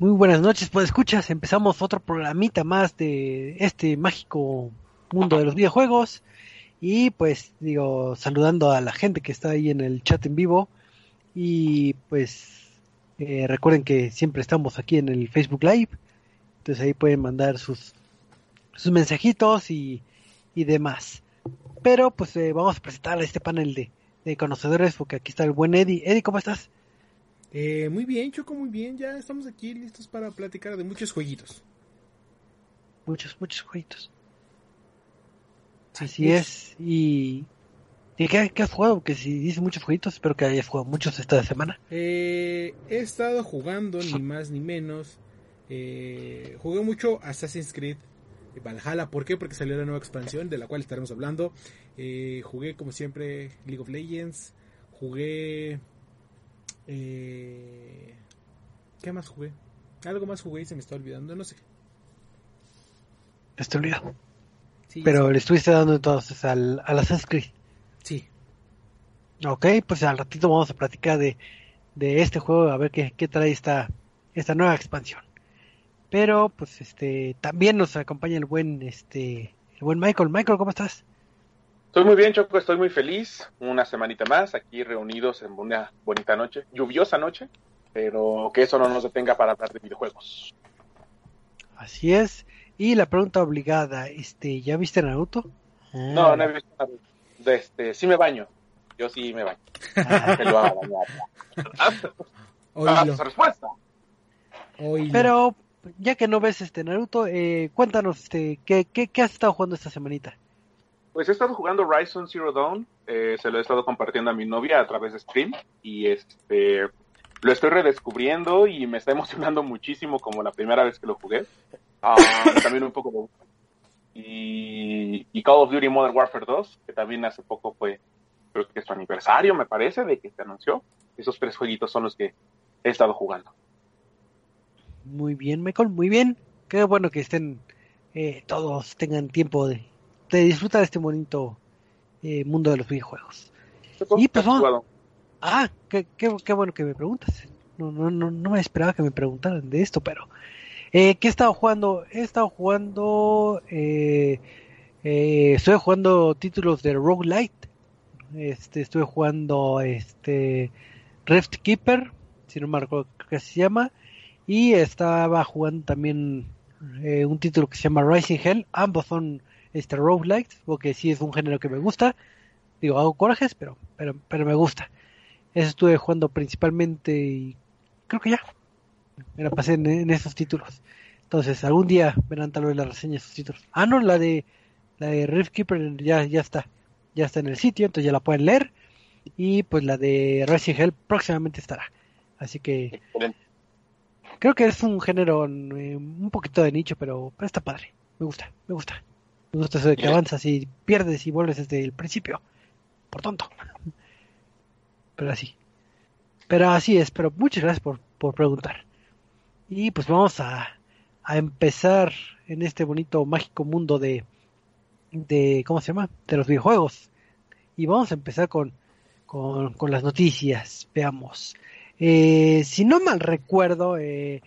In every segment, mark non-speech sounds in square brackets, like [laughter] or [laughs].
Muy buenas noches, pues escuchas, empezamos otro programita más de este mágico mundo de los videojuegos y pues digo, saludando a la gente que está ahí en el chat en vivo y pues eh, recuerden que siempre estamos aquí en el Facebook Live, entonces ahí pueden mandar sus, sus mensajitos y, y demás. Pero pues eh, vamos a presentar a este panel de, de conocedores porque aquí está el buen Eddie. Eddie, ¿cómo estás? Eh, muy bien, Choco, muy bien. Ya estamos aquí listos para platicar de muchos jueguitos. Muchos, muchos jueguitos. Así es. Y. ¿Y qué, qué, has jugado? Que si dice muchos jueguitos, espero que hayas jugado muchos esta semana. Eh, he estado jugando, ni más ni menos. Eh, jugué mucho Assassin's Creed Valhalla. ¿Por qué? Porque salió la nueva expansión de la cual estaremos hablando. Eh, jugué, como siempre, League of Legends. Jugué eh, ¿Qué más jugué? Algo más jugué y se me está olvidando, no sé. Olvidando. Sí, Pero sí. le estuviste dando entonces al, al Assassin's Creed. Sí. Ok, pues al ratito vamos a platicar de, de este juego, a ver qué, qué trae esta, esta nueva expansión. Pero, pues, este, también nos acompaña el buen, este, el buen Michael. Michael, ¿cómo estás? Estoy muy bien, Choco, estoy muy feliz. Una semanita más aquí reunidos en una bonita noche, lluviosa noche, pero que eso no nos detenga para hablar de videojuegos. Así es. Y la pregunta obligada, este, ¿ya viste Naruto? Ah. No, no he visto Naruto. Este, sí me baño. Yo sí me baño. Ah. lo haga bañar. [laughs] Oílo. respuesta. Oílo. Pero ya que no ves este Naruto, eh, cuéntanos, este, ¿qué, qué, ¿qué has estado jugando esta semanita? Pues he estado jugando Horizon Zero Dawn, eh, se lo he estado compartiendo a mi novia a través de stream y este lo estoy redescubriendo y me está [laughs] emocionando muchísimo como la primera vez que lo jugué. Um, también un poco y, y, Call of Duty Modern Warfare 2, que también hace poco fue, creo que es su aniversario, me parece, de que se anunció. Esos tres jueguitos son los que he estado jugando. Muy bien, Michael, muy bien. Qué bueno que estén eh, todos tengan tiempo de de disfrutar este bonito eh, mundo de los videojuegos. Y pues vamos. Ah, qué, qué, qué, bueno que me preguntas. No, no, no, no me esperaba que me preguntaran de esto, pero eh, ¿qué he estado jugando? He estado jugando, eh, eh, estoy jugando títulos de Roguelite. Este, estuve jugando este Rift Keeper, si no me recuerdo qué se llama, y estaba jugando también eh, un título que se llama Rising Hell. Ambos son este roguelike, porque sí es un género que me gusta. Digo, hago corajes, pero, pero, pero me gusta. Eso estuve jugando principalmente y creo que ya. Me la pasé en, en esos títulos. Entonces, algún día verán tal vez la reseña de esos títulos. Ah, no, la de la de Rift Keeper ya, ya está. Ya está en el sitio, entonces ya la pueden leer. Y pues la de Resident Hell próximamente estará. Así que creo que es un género eh, un poquito de nicho, pero, pero está padre. Me gusta, me gusta. Me gusta eso de que avanzas y pierdes y vuelves desde el principio. Por tonto. [laughs] Pero así. Pero así es. Pero muchas gracias por, por preguntar. Y pues vamos a, a empezar en este bonito, mágico mundo de, de. ¿Cómo se llama? De los videojuegos. Y vamos a empezar con, con, con las noticias. Veamos. Eh, si no mal recuerdo, eh,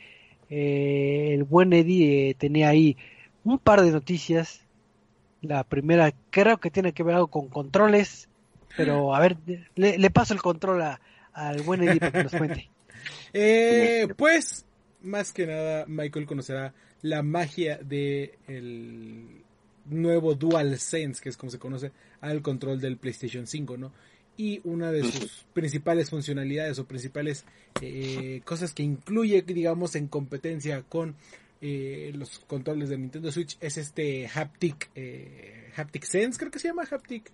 eh, el buen Eddie tenía ahí un par de noticias la primera creo que tiene que ver algo con controles, pero a ver, le, le paso el control a, al buen Eddie para que nos cuente. [laughs] eh, pues, más que nada, Michael conocerá la magia de el nuevo Dual Sense, que es como se conoce al control del PlayStation 5, ¿no? Y una de sus principales funcionalidades o principales eh, cosas que incluye, digamos, en competencia con eh, los controles de Nintendo Switch es este haptic eh, haptic sense creo que se llama haptic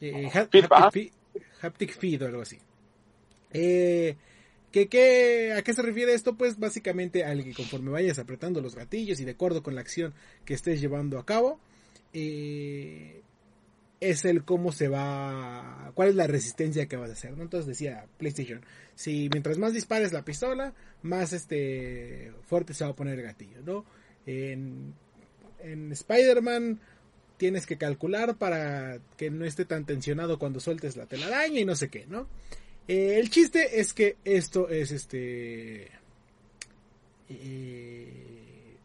eh, ha haptic, feed, haptic, feed, o algo así eh, ¿que, que, ¿a qué se refiere esto? pues básicamente al que conforme vayas apretando los gatillos y de acuerdo con la acción que estés llevando a cabo eh, es el cómo se va, cuál es la resistencia que vas a hacer, ¿no? Entonces decía PlayStation, si mientras más dispares la pistola, más este fuerte se va a poner el gatillo, ¿no? En, en Spider-Man tienes que calcular para que no esté tan tensionado cuando sueltes la telaraña y no sé qué, ¿no? Eh, el chiste es que esto es este eh,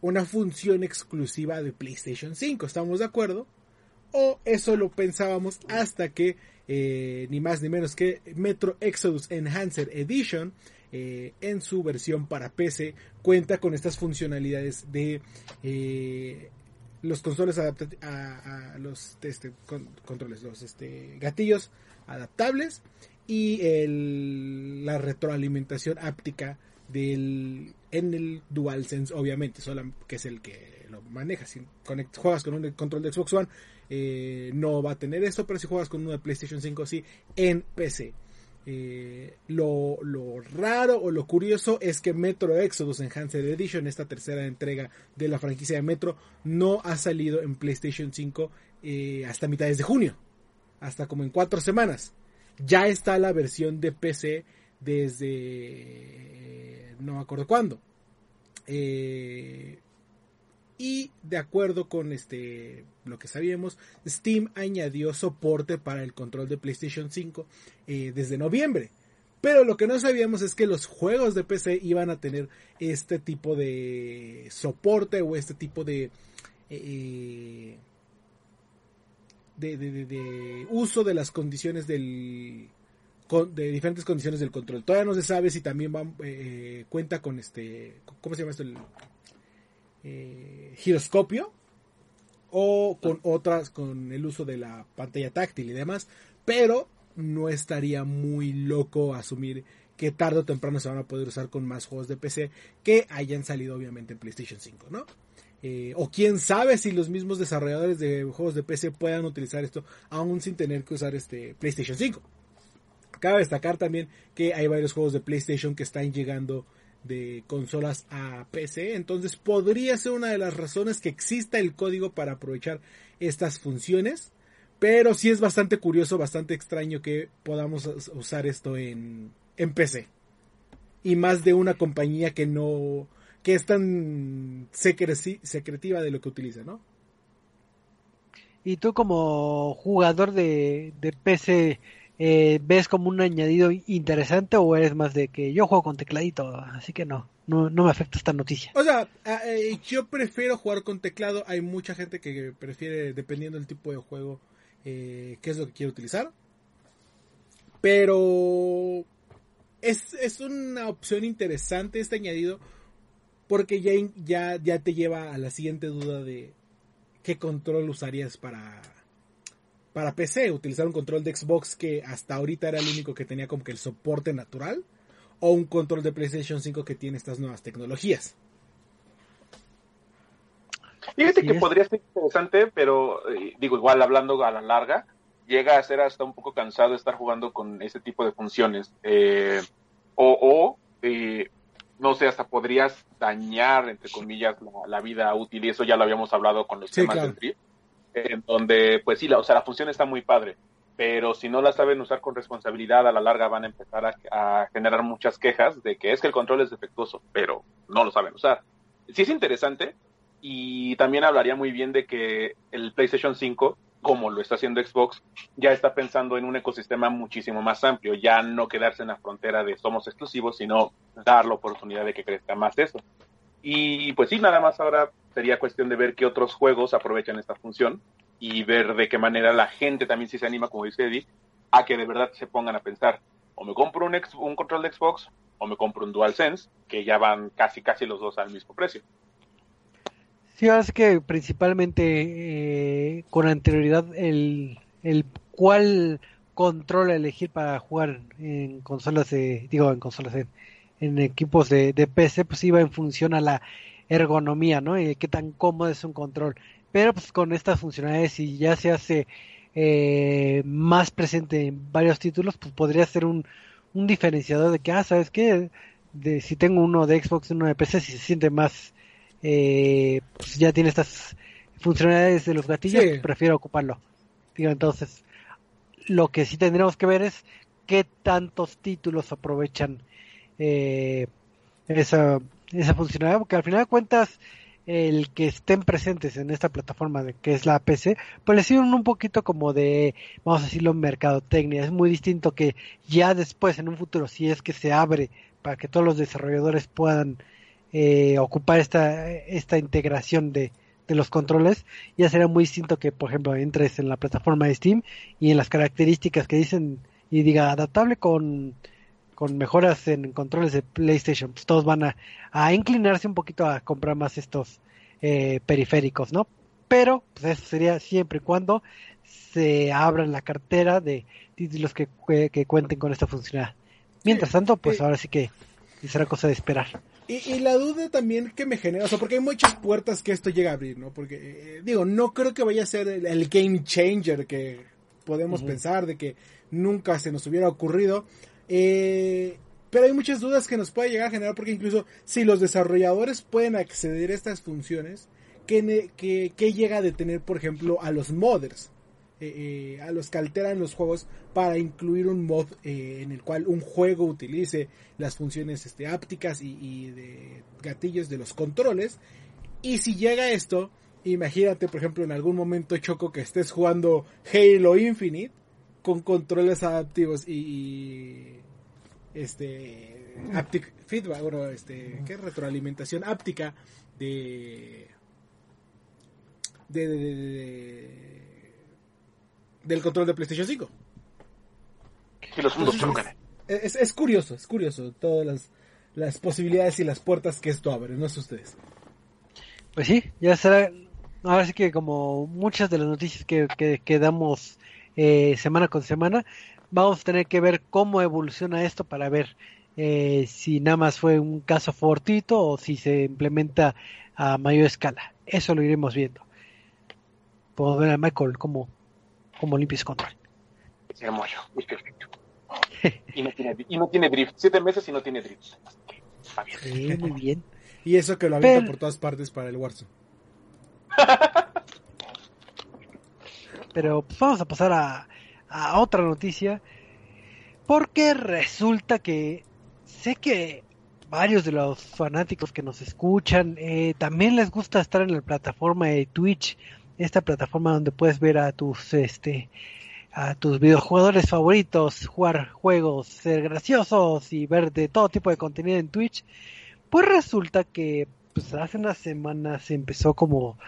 una función exclusiva de PlayStation 5, ¿estamos de acuerdo? O eso lo pensábamos hasta que eh, ni más ni menos que Metro Exodus Enhancer Edition eh, en su versión para PC cuenta con estas funcionalidades de los controles a, los este, controles, los este, gatillos adaptables y el, la retroalimentación áptica del en el DualSense obviamente solo que es el que lo maneja. Si juegas con un control de Xbox One eh, no va a tener esto pero si juegas con de PlayStation 5 sí en PC eh, lo, raro o lo curioso es que Metro Exodus Enhanced Edition, esta tercera entrega de la franquicia de Metro, no ha salido en PlayStation 5 eh, hasta mitades de junio, hasta como en cuatro semanas. Ya está la versión de PC desde no me acuerdo cuándo. Eh, y de acuerdo con este lo que sabíamos, Steam añadió soporte para el control de PlayStation 5 eh, desde noviembre. Pero lo que no sabíamos es que los juegos de PC iban a tener este tipo de soporte o este tipo de, eh, de, de, uso de las condiciones del de diferentes condiciones del control. Todavía no se sabe si también va, eh, cuenta con este, ¿cómo se llama esto? El, eh, giroscopio o con otras, con el uso de la pantalla táctil y demás, pero no estaría muy loco asumir que tarde o temprano se van a poder usar con más juegos de PC que hayan salido obviamente en PlayStation 5, ¿no? Eh, o quién sabe si los mismos desarrolladores de juegos de PC puedan utilizar esto aún sin tener que usar este PlayStation 5. Cabe destacar también que hay varios juegos de PlayStation que están llegando de consolas a PC. Entonces podría ser una de las razones que exista el código para aprovechar estas funciones. Pero sí es bastante curioso, bastante extraño que podamos usar esto en, en PC. Y más de una compañía que no, que es tan secretiva de lo que utiliza, ¿no? Y tú como jugador de, de PC, eh, ves como un añadido interesante o eres más de que yo juego con tecladito, así que no, no, me afecta esta noticia. O sea, eh, yo prefiero jugar con teclado, hay mucha gente que prefiere, dependiendo del tipo de juego, eh, qué es lo que quiere utilizar. Pero es, es una opción interesante este añadido porque ya, ya, ya te lleva a la siguiente duda de qué control usarías para para PC, utilizar un control de Xbox que hasta ahorita era el único que tenía como que el soporte natural, o un control de PlayStation 5 que tiene estas nuevas tecnologías. Fíjate que podría ser interesante, pero eh, digo, igual hablando a la larga, llega a ser hasta un poco cansado estar jugando con ese tipo de funciones. Eh, o, eh, no sé, hasta podrías dañar, entre comillas, la, vida útil, y eso ya lo habíamos hablado con los temas del trip en donde, pues sí, la, o sea, la función está muy padre, pero si no la saben usar con responsabilidad, a la larga van a empezar a, generar muchas quejas de que es que el control es defectuoso, pero no lo saben usar. Sí es interesante y también hablaría muy bien de que el PlayStation 5, como lo está haciendo Xbox, ya está pensando en un ecosistema muchísimo más amplio, ya no quedarse en la frontera de somos exclusivos, sino dar la oportunidad de que crezca más eso. Y pues sí, nada más ahora sería cuestión de ver qué otros juegos aprovechan esta función y ver de qué manera la gente también si se anima, como dice Eddie, a que de verdad se pongan a pensar, o me compro un, un control de Xbox o me compro un DualSense, que ya van casi casi los dos al mismo precio. Sí, es que principalmente eh, con anterioridad el, el cuál control elegir para jugar en consolas de, digo, en consolas en, equipos de, de PC, pues iba en función a la ergonomía, ¿no? Y qué tan cómodo es un control. Pero pues con estas funcionalidades, si ya se hace eh, más presente en varios títulos, pues podría ser un, un diferenciador de que, ah, ¿sabes qué? De, si tengo uno de Xbox y uno de PC, si se siente más, eh, pues ya tiene estas funcionalidades de los gatillos, pues prefiero ocuparlo. Digo, entonces, lo que sí tendremos que ver es qué tantos títulos aprovechan eh, esa esa funcionalidad, porque al final de cuentas el que estén presentes en esta plataforma de, que es la PC, pues le sirven un poquito como de, vamos a decirlo, mercadotecnia. Es muy distinto que ya después, en un futuro, si es que se abre para que todos los desarrolladores puedan eh, ocupar esta, esta integración de, de los controles, ya será muy distinto que, por ejemplo, entres en la plataforma de Steam y en las características que dicen y diga adaptable con, con mejoras en controles de PlayStation, pues todos van a, a inclinarse un poquito a comprar más estos eh, periféricos, ¿no? Pero pues eso sería siempre y cuando se abra la cartera de títulos que, que, cuenten con esta funcionalidad. Mientras tanto, pues ahora sí que será cosa de esperar. Y, la duda también que me genera, o sea, porque hay muchas puertas que esto llega a abrir, ¿no? Porque, eh, digo, no creo que vaya a ser el, game changer que podemos pensar, de que nunca se nos hubiera ocurrido. Eh, pero hay muchas dudas que nos puede llegar a generar, porque incluso si los desarrolladores pueden acceder a estas funciones, ¿qué, llega a detener, por ejemplo, a los modders? Eh, a los que alteran los juegos para incluir un mod en el cual un juego utilice las funciones este, ápticas y, de gatillos de los controles. Y si llega esto, imagínate, por ejemplo, en algún momento choco que estés jugando Halo Infinite con controles adaptivos y, este haptic feedback, bueno, este, ¿qué retroalimentación áptica de de, de, del control de PlayStation 5. los mundos chocan es, curioso, es curioso todas las, posibilidades y las puertas que esto abre, no sé ustedes. Pues sí, ya será, ahora sí que como muchas de las noticias que, que, damos eh, semana con semana, vamos a tener que ver cómo evoluciona esto para ver eh, si nada más fue un caso fortito o si se implementa a mayor escala. Eso lo iremos viendo. Podemos ver a Michael cómo, cómo limpia ese control. Es hermoso, es perfecto. [laughs] y, no tiene, y no tiene drift. Siete meses y no tiene drift. bien. muy bien. Y eso que lo avienta por todas partes para el Warzone. [laughs] Pero pues, vamos a pasar a, a otra noticia. Porque resulta que sé que varios de los fanáticos que nos escuchan eh, también les gusta estar en la plataforma de Twitch, esta plataforma donde puedes ver a tus este a tus videojugadores favoritos, jugar juegos, ser graciosos y ver de todo tipo de contenido en Twitch, pues resulta que pues hace unas semanas empezó como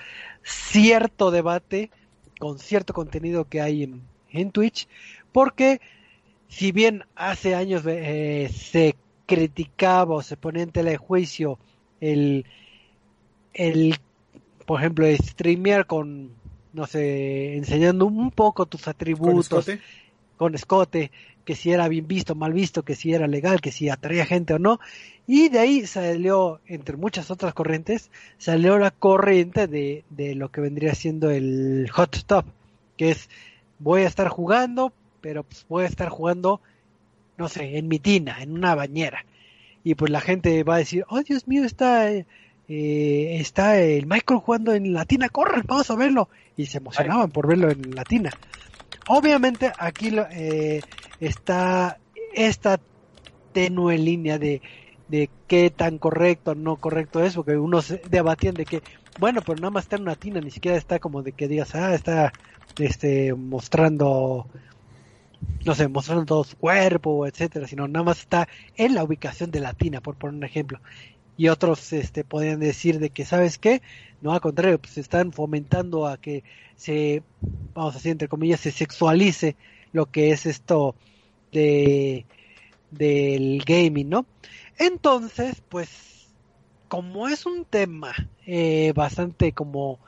cierto debate con cierto contenido que hay en, en Twitch, porque si bien hace años eh, se criticaba o se ponía en tela de juicio el, el, por ejemplo, streamear con no sé, enseñando un poco tus atributos con escote, que si era bien visto, mal visto, que si era legal, que si atraía gente o no. Y de ahí salió, entre muchas otras corrientes, salió la corriente de, de lo que vendría siendo el hot top, que es voy a estar jugando, pero pues voy a estar jugando, no sé, en mi tina, en una bañera. Y pues la gente va a decir, oh Dios mío, está eh, está el Michael jugando en Latina, corran, vamos a verlo. Y se emocionaban por verlo en Latina. Obviamente aquí eh, está esta tenue línea de, de qué tan correcto o no correcto es, porque unos debatían de que, bueno, pero nada más está en Latina, ni siquiera está como de que digas, ah, está este mostrando no sé, mostrando todo su cuerpo, etcétera, sino nada más está en la ubicación de Latina, por poner un ejemplo. Y otros este podrían decir de que sabes qué no al contrario pues están fomentando a que se vamos a decir entre comillas se sexualice lo que es esto de del gaming no entonces pues como es un tema eh, bastante como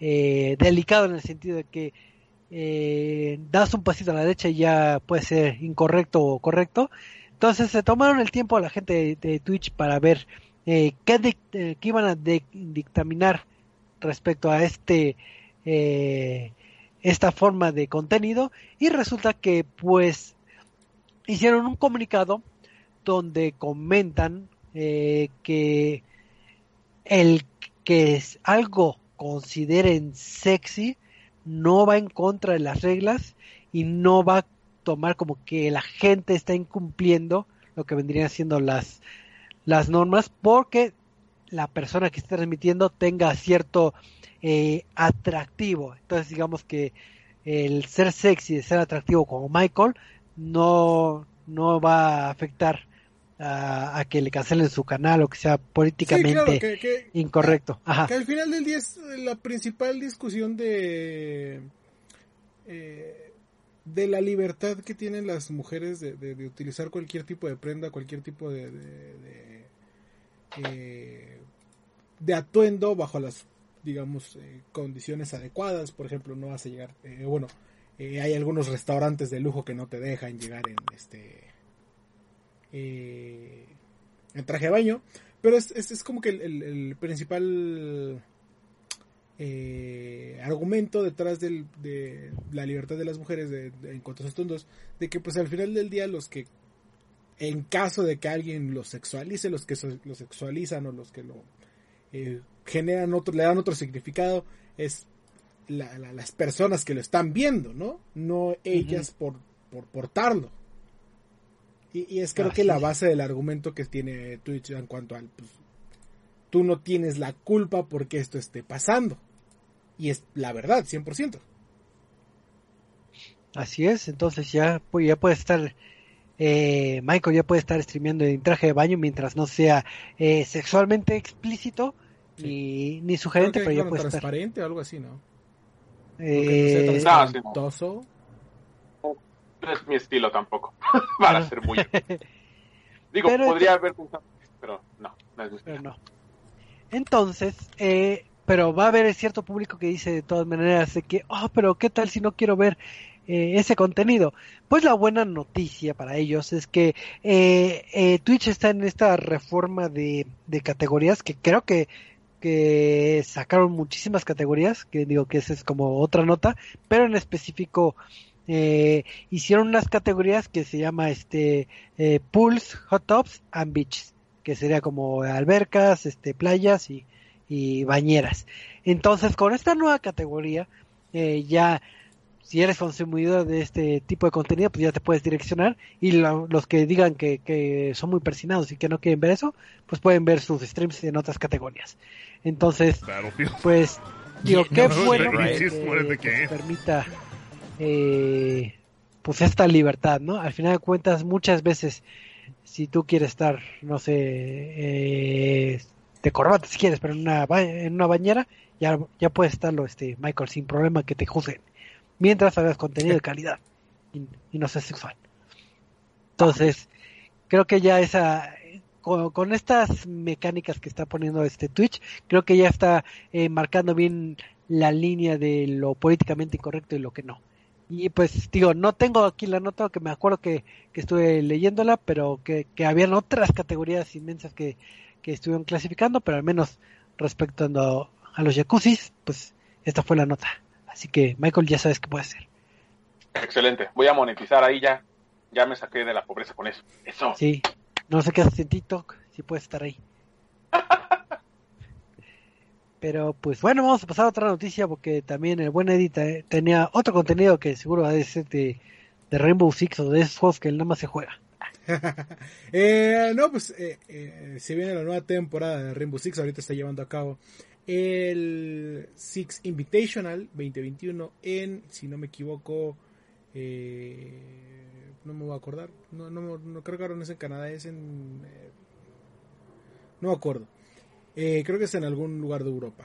eh, delicado en el sentido de que eh, das un pasito a la derecha y ya puede ser incorrecto o correcto entonces se tomaron el tiempo a la gente de Twitch para ver eh, ¿qué, eh, iban a dictaminar respecto a este esta forma de contenido y resulta que pues hicieron un comunicado donde comentan que el que es algo consideren sexy no va en contra de las reglas y no va a tomar como que la gente está incumpliendo lo que vendrían siendo las las normas porque la persona que está transmitiendo tenga cierto eh, atractivo. Entonces digamos que el ser sexy, de ser atractivo como Michael, no, no va a afectar a, que le cancelen su canal o que sea políticamente incorrecto. Que al final del día es la principal discusión de eh, de la libertad que tienen las mujeres de, utilizar cualquier tipo de prenda, cualquier tipo de de, eh, atuendo bajo las digamos eh, condiciones adecuadas. Por ejemplo, no vas a llegar, bueno, hay algunos restaurantes de lujo que no te dejan llegar en este eh, en traje de baño. Pero es, es, como que el, principal eh, argumento detrás de la libertad de las mujeres en cuanto a de que pues al final del día los que, en caso de que alguien lo sexualice, los que lo sexualizan o los que lo eh, generan otro, le dan otro significado, es las personas que lo están viendo, ¿no? No ellas por, por portarlo. Y, es creo que la base del argumento que tiene Twitch en cuanto al, pues, tú no tienes la culpa porque esto esté pasando. Y es la verdad, 100%. Así es, entonces ya, pues, ya puede estar, eh, Michael ya puede estar streameando en traje de baño mientras no sea eh, sexualmente explícito ni, ni sugerente, pero ya puede transparente o algo así, ¿no? Eh, no sea no es mi estilo tampoco. [laughs] Para ser muy. [laughs] Digo, podría haber pensado, pero no, no es mi estilo. no. Entonces, eh, pero va a haber cierto público que dice de todas maneras de que, oh, pero ¿qué tal si no quiero ver eh, ese contenido? Pues la buena noticia para ellos es que eh, eh, Twitch está en esta reforma de, de categorías que creo que que sacaron muchísimas categorías, que digo que esa es como otra nota, pero en específico hicieron unas categorías que se llama este pools, hot tubs and beaches, que sería como albercas, este playas y, bañeras. Entonces, con esta nueva categoría, ya si eres consumidor de este tipo de contenido, pues ya te puedes direccionar y los que digan que, que, son muy persinados y que no quieren ver eso, pues pueden ver sus streams en otras categorías. Entonces, pues digo, [laughs] qué bueno que, permita eh, pues esta libertad, ¿no? Al final de cuentas, muchas veces, si tú quieres estar, no sé, eh, de corbata si quieres, pero en una, en una bañera, ya, ya puedes estarlo, este, Michael, sin problema que te juzguen, mientras hagas contenido de calidad y, no seas sexual. Entonces, creo que ya esa, con, estas mecánicas que está poniendo este Twitch, creo que ya está eh, marcando bien la línea de lo políticamente incorrecto y lo que no. Y pues digo, no tengo aquí la nota que me acuerdo que, que estuve leyéndola, pero que, que habían otras categorías inmensas que, que estuvieron clasificando, pero al menos respecto a, a los jacuzzis, pues esta fue la nota. Así que Michael ya sabes qué puede hacer. Excelente, voy a monetizar ahí ya. Ya me saqué de la pobreza con eso. Eso. Sí, no sé qué haces en TikTok, si puedes estar ahí. [laughs] Pero pues bueno, vamos a pasar a otra noticia porque también el buen Edith eh, tenía otro contenido que seguro va a ser de, Rainbow Six o de esos juegos que él nada más se juega. [laughs] Eh, no, pues eh, se viene la nueva temporada de Rainbow Six, ahorita está llevando a cabo el Six Invitational 2021 en, si no me equivoco, no me voy a acordar, no, no, no creo que ahora no es en Canadá, es en... no me acuerdo eh, creo que es en algún lugar de Europa.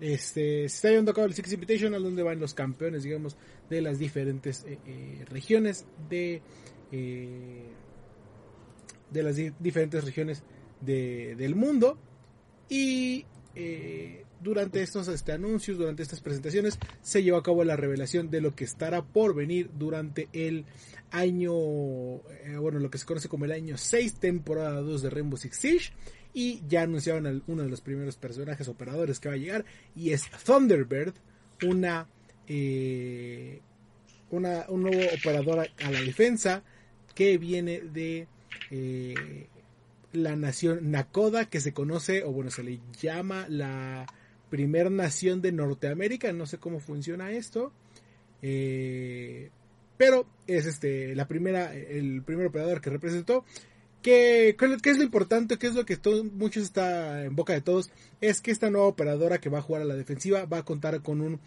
Este, se está llevando a cabo el Six Invitational, donde van los campeones, digamos, de las diferentes eh, eh, regiones de, de las diferentes regiones del mundo. Y durante estos este, anuncios, durante estas presentaciones, se llevó a cabo la revelación de lo que estará por venir durante el año, bueno, lo que se conoce como el año 6, temporada 2 de Rainbow Six Siege. Y ya anunciaron uno de los primeros personajes operadores que va a llegar y es Thunderbird, una, eh, una un nuevo operador a, la defensa que viene de eh, la nación Nakoda que se conoce o bueno se le llama la primer nación de Norteamérica no sé cómo funciona esto eh, pero es este la primera el primer operador que representó ¿Qué, es lo importante? ¿Qué es lo que todo, muchos está en boca de todos? Es que esta nueva operadora que va a jugar a la defensiva va a contar con un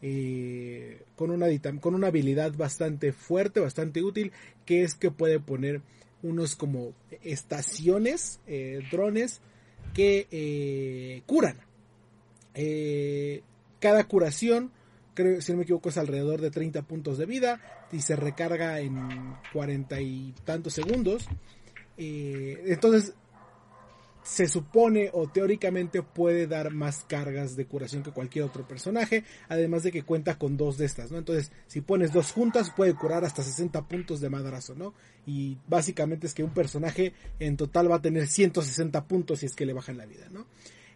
eh, con una con una habilidad bastante fuerte, bastante útil, que es que puede poner unos como estaciones, eh, drones que eh, curan. Eh, cada curación, creo, si no me equivoco, es alrededor de 30 puntos de vida y se recarga en 40 y tantos segundos. entonces, se supone o teóricamente puede dar más cargas de curación que cualquier otro personaje, además de que cuenta con dos de estas, ¿no? Entonces, si pones dos juntas, puede curar hasta 60 puntos de madrazo, ¿no? Y básicamente es que un personaje en total va a tener 160 puntos si es que le bajan la vida, ¿no?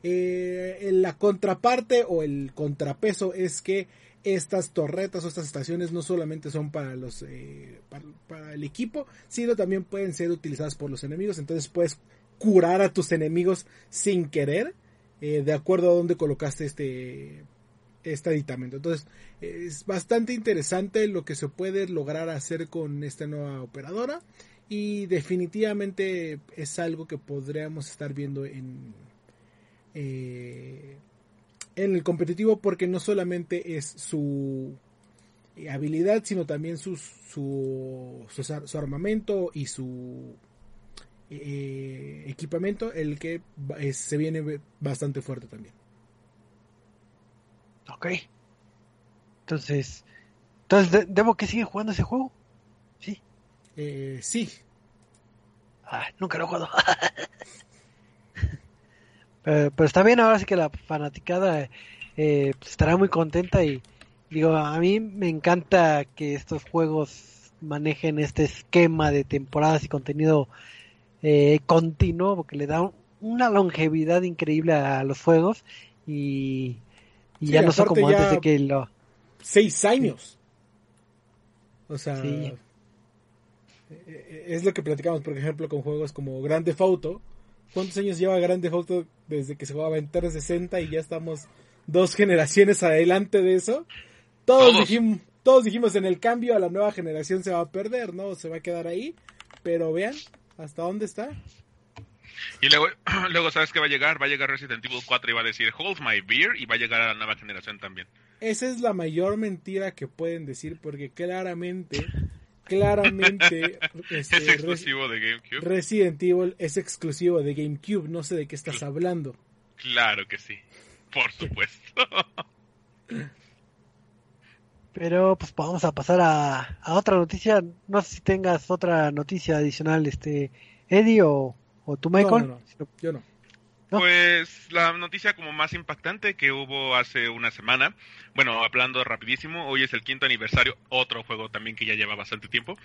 Eh, la contraparte o el contrapeso es que estas torretas o estas estaciones no solamente son para los eh, para, el equipo, sino también pueden ser utilizadas por los enemigos. Entonces puedes curar a tus enemigos sin querer, eh, de acuerdo a dónde colocaste este, este aditamento. Entonces, es bastante interesante lo que se puede lograr hacer con esta nueva operadora y definitivamente es algo que podríamos estar viendo en, eh, en el competitivo porque no solamente es su habilidad, sino también su, su armamento y su eh, equipamiento el que eh, se viene bastante fuerte también. Ok. Entonces, entonces ¿debo que sigue jugando ese juego? Sí. Eh, sí. Ah, nunca lo he jugado. [laughs] pero, está bien, ahora sí que la fanaticada pues, estará muy contenta y digo, a mí me encanta que estos juegos manejen este esquema de temporadas y contenido eh, continuo porque le da una longevidad increíble a los juegos y, ya no son como antes de que lo... Seis años. O sea, eh, eh, es lo que platicamos, por ejemplo, con juegos como Grande Auto. ¿Cuántos años lleva Grande Auto desde que se jugaba en 360 y ya estamos dos [laughs] generaciones adelante de eso? Todos, Dijimos, todos dijimos en el cambio a la nueva generación se va a perder, ¿no? Se va a quedar ahí. Pero vean, ¿Hasta dónde está? Y luego, [clears throat] luego sabes que va a llegar, va a llegar Resident Evil 4 y va a decir Hold my beer y va a llegar a la nueva generación también. Esa es la mayor mentira que pueden decir porque claramente, claramente [laughs] este, es exclusivo de GameCube. Resident Evil es exclusivo de GameCube, no sé de qué estás hablando. Claro que sí, por supuesto. [laughs] Pero pues vamos a pasar a, otra noticia. No sé si tengas otra noticia adicional, este Eddie o, o tú, Michael. yo no. Pues la noticia como más impactante que hubo hace una semana, bueno, hablando rapidísimo, hoy es el quinto aniversario, otro juego también que ya lleva bastante tiempo,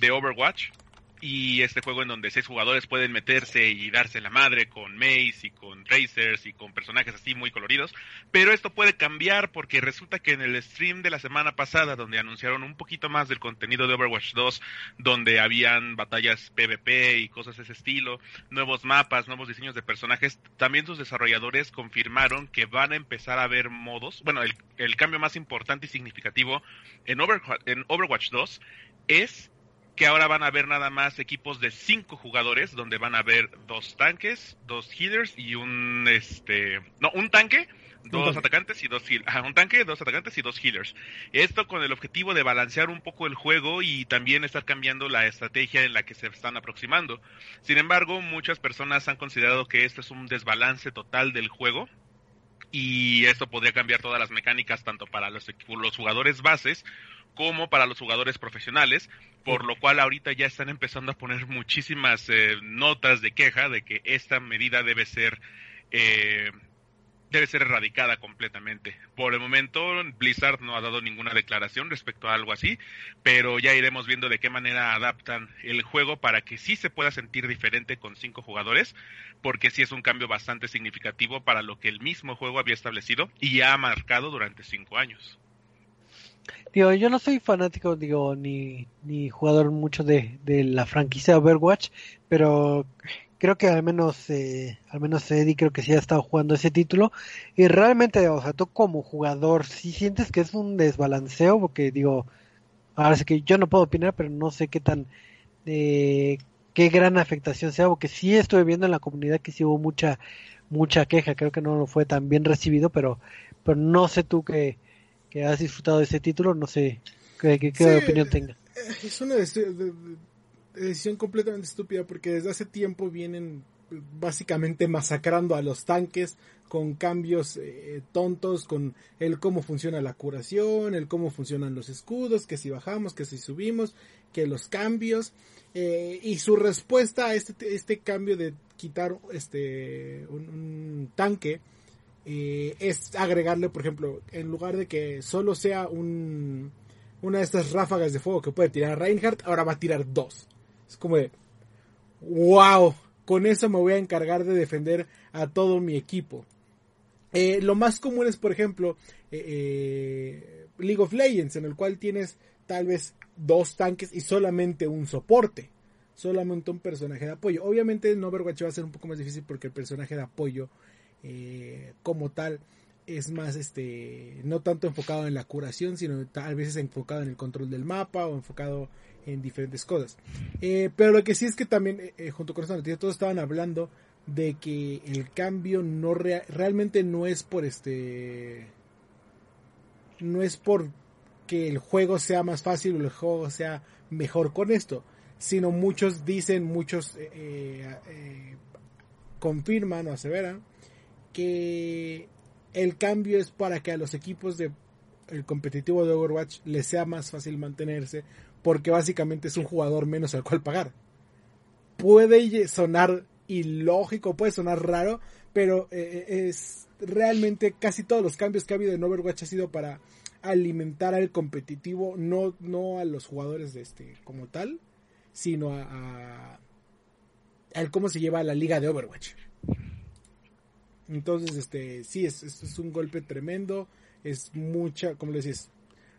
de Overwatch y este juego en donde seis jugadores pueden meterse y darse la madre con Mace y con Racers y con personajes así muy coloridos, pero esto puede cambiar porque resulta que en el stream de la semana pasada donde anunciaron un poquito más del contenido de Overwatch 2, donde habían batallas PvP y cosas de ese estilo, nuevos mapas, nuevos diseños de personajes, también sus desarrolladores confirmaron que van a empezar a ver modos, bueno, el, el cambio más importante y significativo en, en Overwatch 2 es que ahora van a haber nada más equipos de cinco jugadores, donde van a haber dos tanques, dos healers y un este no un tanque, dos atacantes y dos un tanque, dos atacantes y dos healers. Esto con el objetivo de balancear un poco el juego y también estar cambiando la estrategia en la que se están aproximando. Sin embargo, muchas personas han considerado que esto es un desbalance total del juego y esto podría cambiar todas las mecánicas tanto para los, los jugadores bases como para los jugadores profesionales, por lo cual ahorita ya están empezando a poner muchísimas eh, notas de queja de que esta medida debe ser eh, debe ser erradicada completamente. Por el momento, Blizzard no ha dado ninguna declaración respecto a algo así, pero ya iremos viendo de qué manera adaptan el juego para que sí se pueda sentir diferente con cinco jugadores, porque sí es un cambio bastante significativo para lo que el mismo juego había establecido y ha marcado durante cinco años. Digo, yo no soy fanático, digo, ni, ni jugador mucho de, de la franquicia Overwatch, pero creo que al menos, eh, al menos Eddie creo que sí ha estado jugando ese título. Y realmente, o sea, tú como jugador, sí sientes que es un desbalanceo, porque digo, ahora sí que yo no puedo opinar, pero no sé qué tan, eh, qué gran afectación sea, porque sí estuve viendo en la comunidad que sí hubo mucha, mucha queja, creo que no fue tan bien recibido, pero, pero no sé tú qué que has disfrutado de ese título, no sé qué, qué, opinión tenga. Es una de, decisión completamente estúpida porque desde hace tiempo vienen básicamente masacrando a los tanques con cambios eh, tontos, con el cómo funciona la curación, el cómo funcionan los escudos, que si bajamos, que si subimos, que los cambios. Eh, y su respuesta a este, este cambio de quitar este un, tanque eh, es agregarle, por ejemplo, en lugar de que solo sea un, una de estas ráfagas de fuego que puede tirar Reinhardt, ahora va a tirar dos. Es como de, wow, con eso me voy a encargar de defender a todo mi equipo. Eh, lo más común es, por ejemplo, eh, League of Legends, en el cual tienes tal vez dos tanques y solamente un soporte. Solamente un personaje de apoyo. Obviamente en Overwatch va a ser un poco más difícil porque el personaje de apoyo como tal es más este no tanto enfocado en la curación sino tal vez enfocado en el control del mapa o enfocado en diferentes cosas. Eh, pero lo que sí es que también, eh, eh, junto con esta noticia, todos estaban hablando de que el cambio no realmente no es por este. No es por que el juego sea más fácil o el juego sea mejor con esto, sino muchos dicen, muchos confirman o aseveran que el cambio es para que a los equipos de el competitivo de Overwatch les sea más fácil mantenerse porque básicamente es un jugador menos al cual pagar. Puede sonar ilógico, puede sonar raro, pero eh, eh, es realmente casi todos los cambios que ha habido en Overwatch ha sido para alimentar al competitivo, no, no a los jugadores de este como tal, sino a, a, cómo se lleva la liga de Overwatch. Entonces, este, sí, es, es un golpe tremendo, es mucha, como le decís,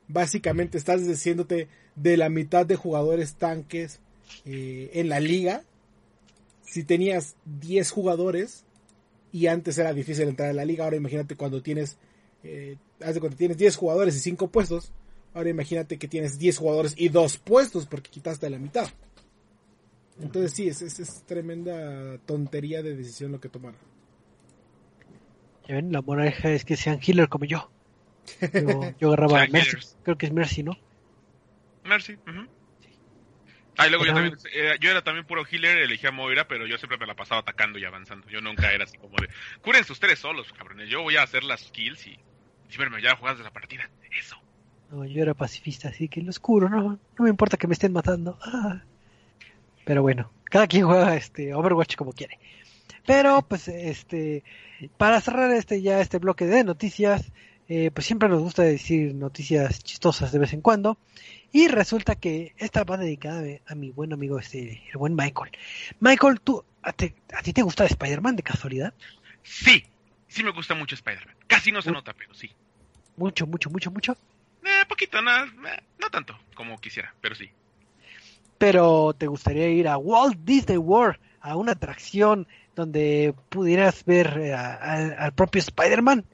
básicamente estás deshaciéndote de la mitad de jugadores tanques eh, en la liga. Si tenías 10 jugadores y antes era difícil entrar a la liga, ahora imagínate cuando tienes, eh, tienes 10 jugadores y 5 puestos, ahora imagínate que tienes 10 jugadores y 2 puestos porque quitaste la mitad. Entonces sí, es, es, tremenda tontería de decisión lo que tomaron. Ya ven, la moraleja es que sean healer como yo. Yo, agarraba [laughs] Mercy, creo que es Mercy, ¿no? Mercy, Ah, luego yo también, eh, yo era también puro healer, elegía Moira, pero yo siempre me la pasaba atacando y avanzando. Yo nunca era así como de, cúrense ustedes solos, cabrones. Yo voy a hacer las kills y me ya jugadas de la partida. Eso. No, yo era pacifista, así que lo oscuro, no, no me importa que me estén matando. Ah. Pero bueno, cada quien juega este Overwatch como quiere. Pero pues este para cerrar este ya este bloque de noticias, eh, pues siempre nos gusta decir noticias chistosas de vez en cuando. Y resulta que esta va dedicada a mi buen amigo, este, el buen Michael. Michael, ¿tú, a, ti te gusta Spider-Man de casualidad? Sí, sí me gusta mucho Spider-Man. Casi no se nota, pero sí. Mucho, mucho, mucho, mucho. Eh, poquito, no, eh, no tanto como quisiera, pero sí. Pero te gustaría ir a Walt Disney World, a una atracción donde pudieras ver eh, al propio Spider-Man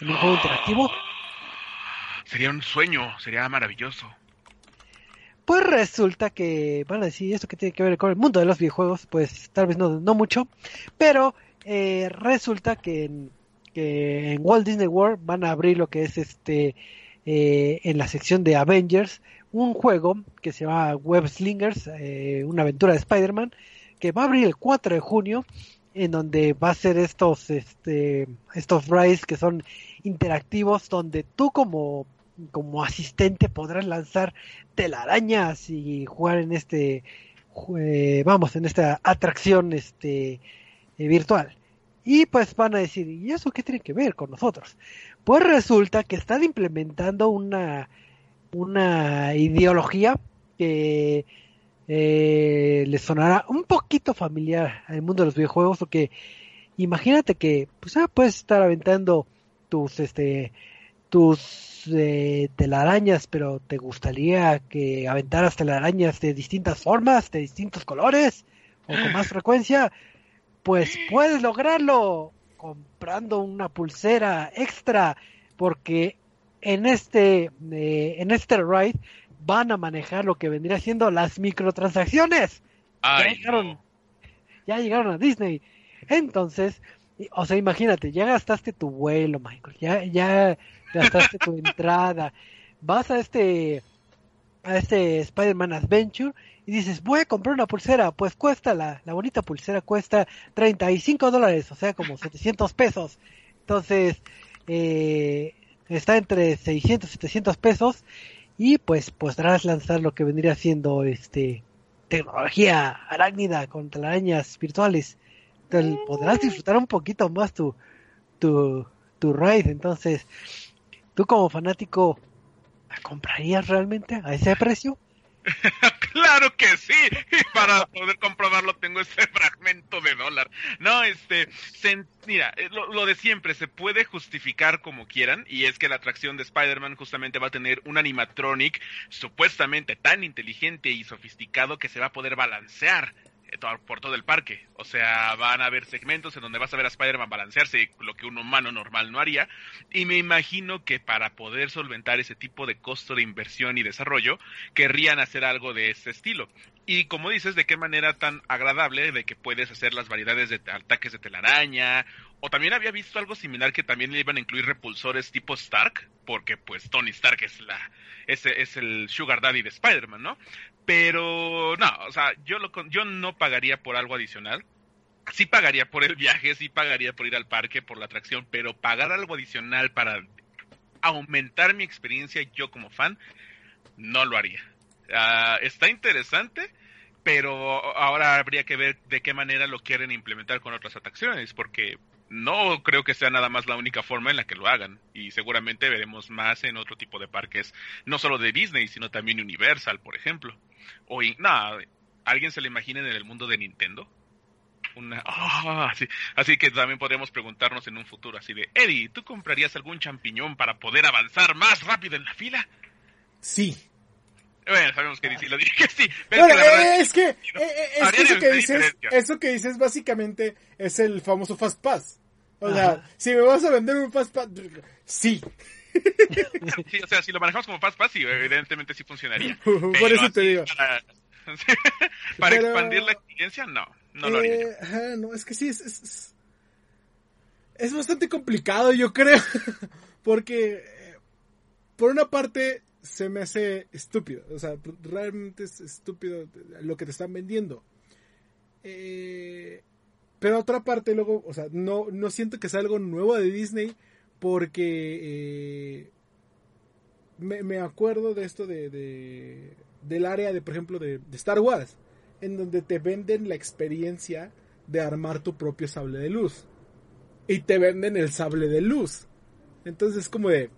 en un juego interactivo. [gasps] Sería un sueño, sería maravilloso. Pues resulta que van a decir esto que tiene que ver con el mundo de los videojuegos, pues tal vez no, no mucho, pero eh, resulta que en, que en, Walt Disney World van a abrir lo que es este eh, en la sección de Avengers un juego que se llama Web Slingers, eh, una aventura de Spider-Man, que va a abrir el 4 de junio en donde va a ser estos este estos rides que son interactivos donde tú como como asistente podrás lanzar telarañas y jugar en este eh, vamos en esta atracción este eh, virtual. Y pues van a decir y eso qué tiene que ver con nosotros pues resulta que están implementando una una ideología que eh, les sonará un poquito familiar al mundo de los videojuegos, porque imagínate que pues, ah, puedes estar aventando tus este tus eh, telarañas, pero te gustaría que aventaras telarañas de distintas formas, de distintos colores o con más [laughs] frecuencia, pues puedes lograrlo comprando una pulsera extra, porque en este eh, en este ride van a manejar lo que vendría siendo las microtransacciones. ya, llegaron, ya llegaron a Disney. Entonces, o sea, imagínate, ya gastaste tu vuelo, Michael, ya, ya gastaste tu [laughs] entrada, vas a este a este Spider-Man Adventure y y dices, voy a comprar una pulsera, pues cuesta, la, la bonita pulsera cuesta 35 dólares, o sea, como 700 pesos. Entonces, eh, está entre 600 y 700 pesos y pues podrás lanzar lo que vendría siendo este tecnología arácnida con telarañas virtuales. Entonces, podrás disfrutar un poquito más tu, tu, tu ride. Entonces, tú como fanático, ¿la comprarías realmente a ese precio? [laughs] claro que sí. Y para poder comprobarlo tengo ese [laughs] fragmento de dólar. No, este, mira, eh, lo, de siempre se puede justificar como quieran y es que la atracción de Spider-Man justamente va a tener un animatronic supuestamente tan inteligente y sofisticado que se va a poder balancear por todo el parque. O sea, van a haber segmentos en donde vas a ver a Spider-Man balancearse, lo que un humano normal no haría. Y me imagino que para poder solventar ese tipo de costo de inversión y desarrollo, querrían hacer algo de ese estilo. Y como dices, de qué manera tan agradable de que puedes hacer las variedades de ataques de telaraña. O también había visto algo similar que también le iban a incluir repulsores tipo Stark, porque pues Tony Stark es la es, es el Sugar Daddy de Spider-Man, ¿no? Pero no, o sea, yo, lo, yo no pagaría por algo adicional. Sí pagaría por el viaje, sí pagaría por ir al parque, por la atracción, pero pagar algo adicional para aumentar mi experiencia yo como fan, no lo haría. Ah, está interesante, pero ahora habría que ver de qué manera lo quieren implementar con otras atracciones, porque no creo que sea nada más la única forma en la que lo hagan y seguramente veremos más en otro tipo de parques, no solo de Disney, sino también Universal, por ejemplo. O nada, ¿alguien se le imagina en el mundo de Nintendo? Una, [laughs] ah, así, que también podríamos preguntarnos en un futuro así de, Eddie, ¿tú comprarías algún champiñón para poder avanzar más rápido en la fila? Sí. Bueno, sabemos que lo dije [laughs] que sí. Pero es que, eso, que dices, eso que dices básicamente es el famoso Fast Pass. O sea, si me vas a vender un Fast Pass, sí. [laughs] sí, o sea, si lo manejamos como Fast Pass, sí, evidentemente sí funcionaría. [laughs] Por eso te digo. Para, expandir la experiencia, no. No lo haría. Eh, no, es que sí, es, es, es bastante complicado, yo creo. Porque, eh, por una parte, se me hace estúpido. O sea, realmente es estúpido lo que te están vendiendo. Eh, pero otra parte luego, o sea, no, no siento que sea algo nuevo de Disney porque eh, me, acuerdo de esto de, del área de, por ejemplo, de, Star Wars, en donde te venden la experiencia de armar tu propio sable de luz. Y te venden el sable de luz. Entonces es como de...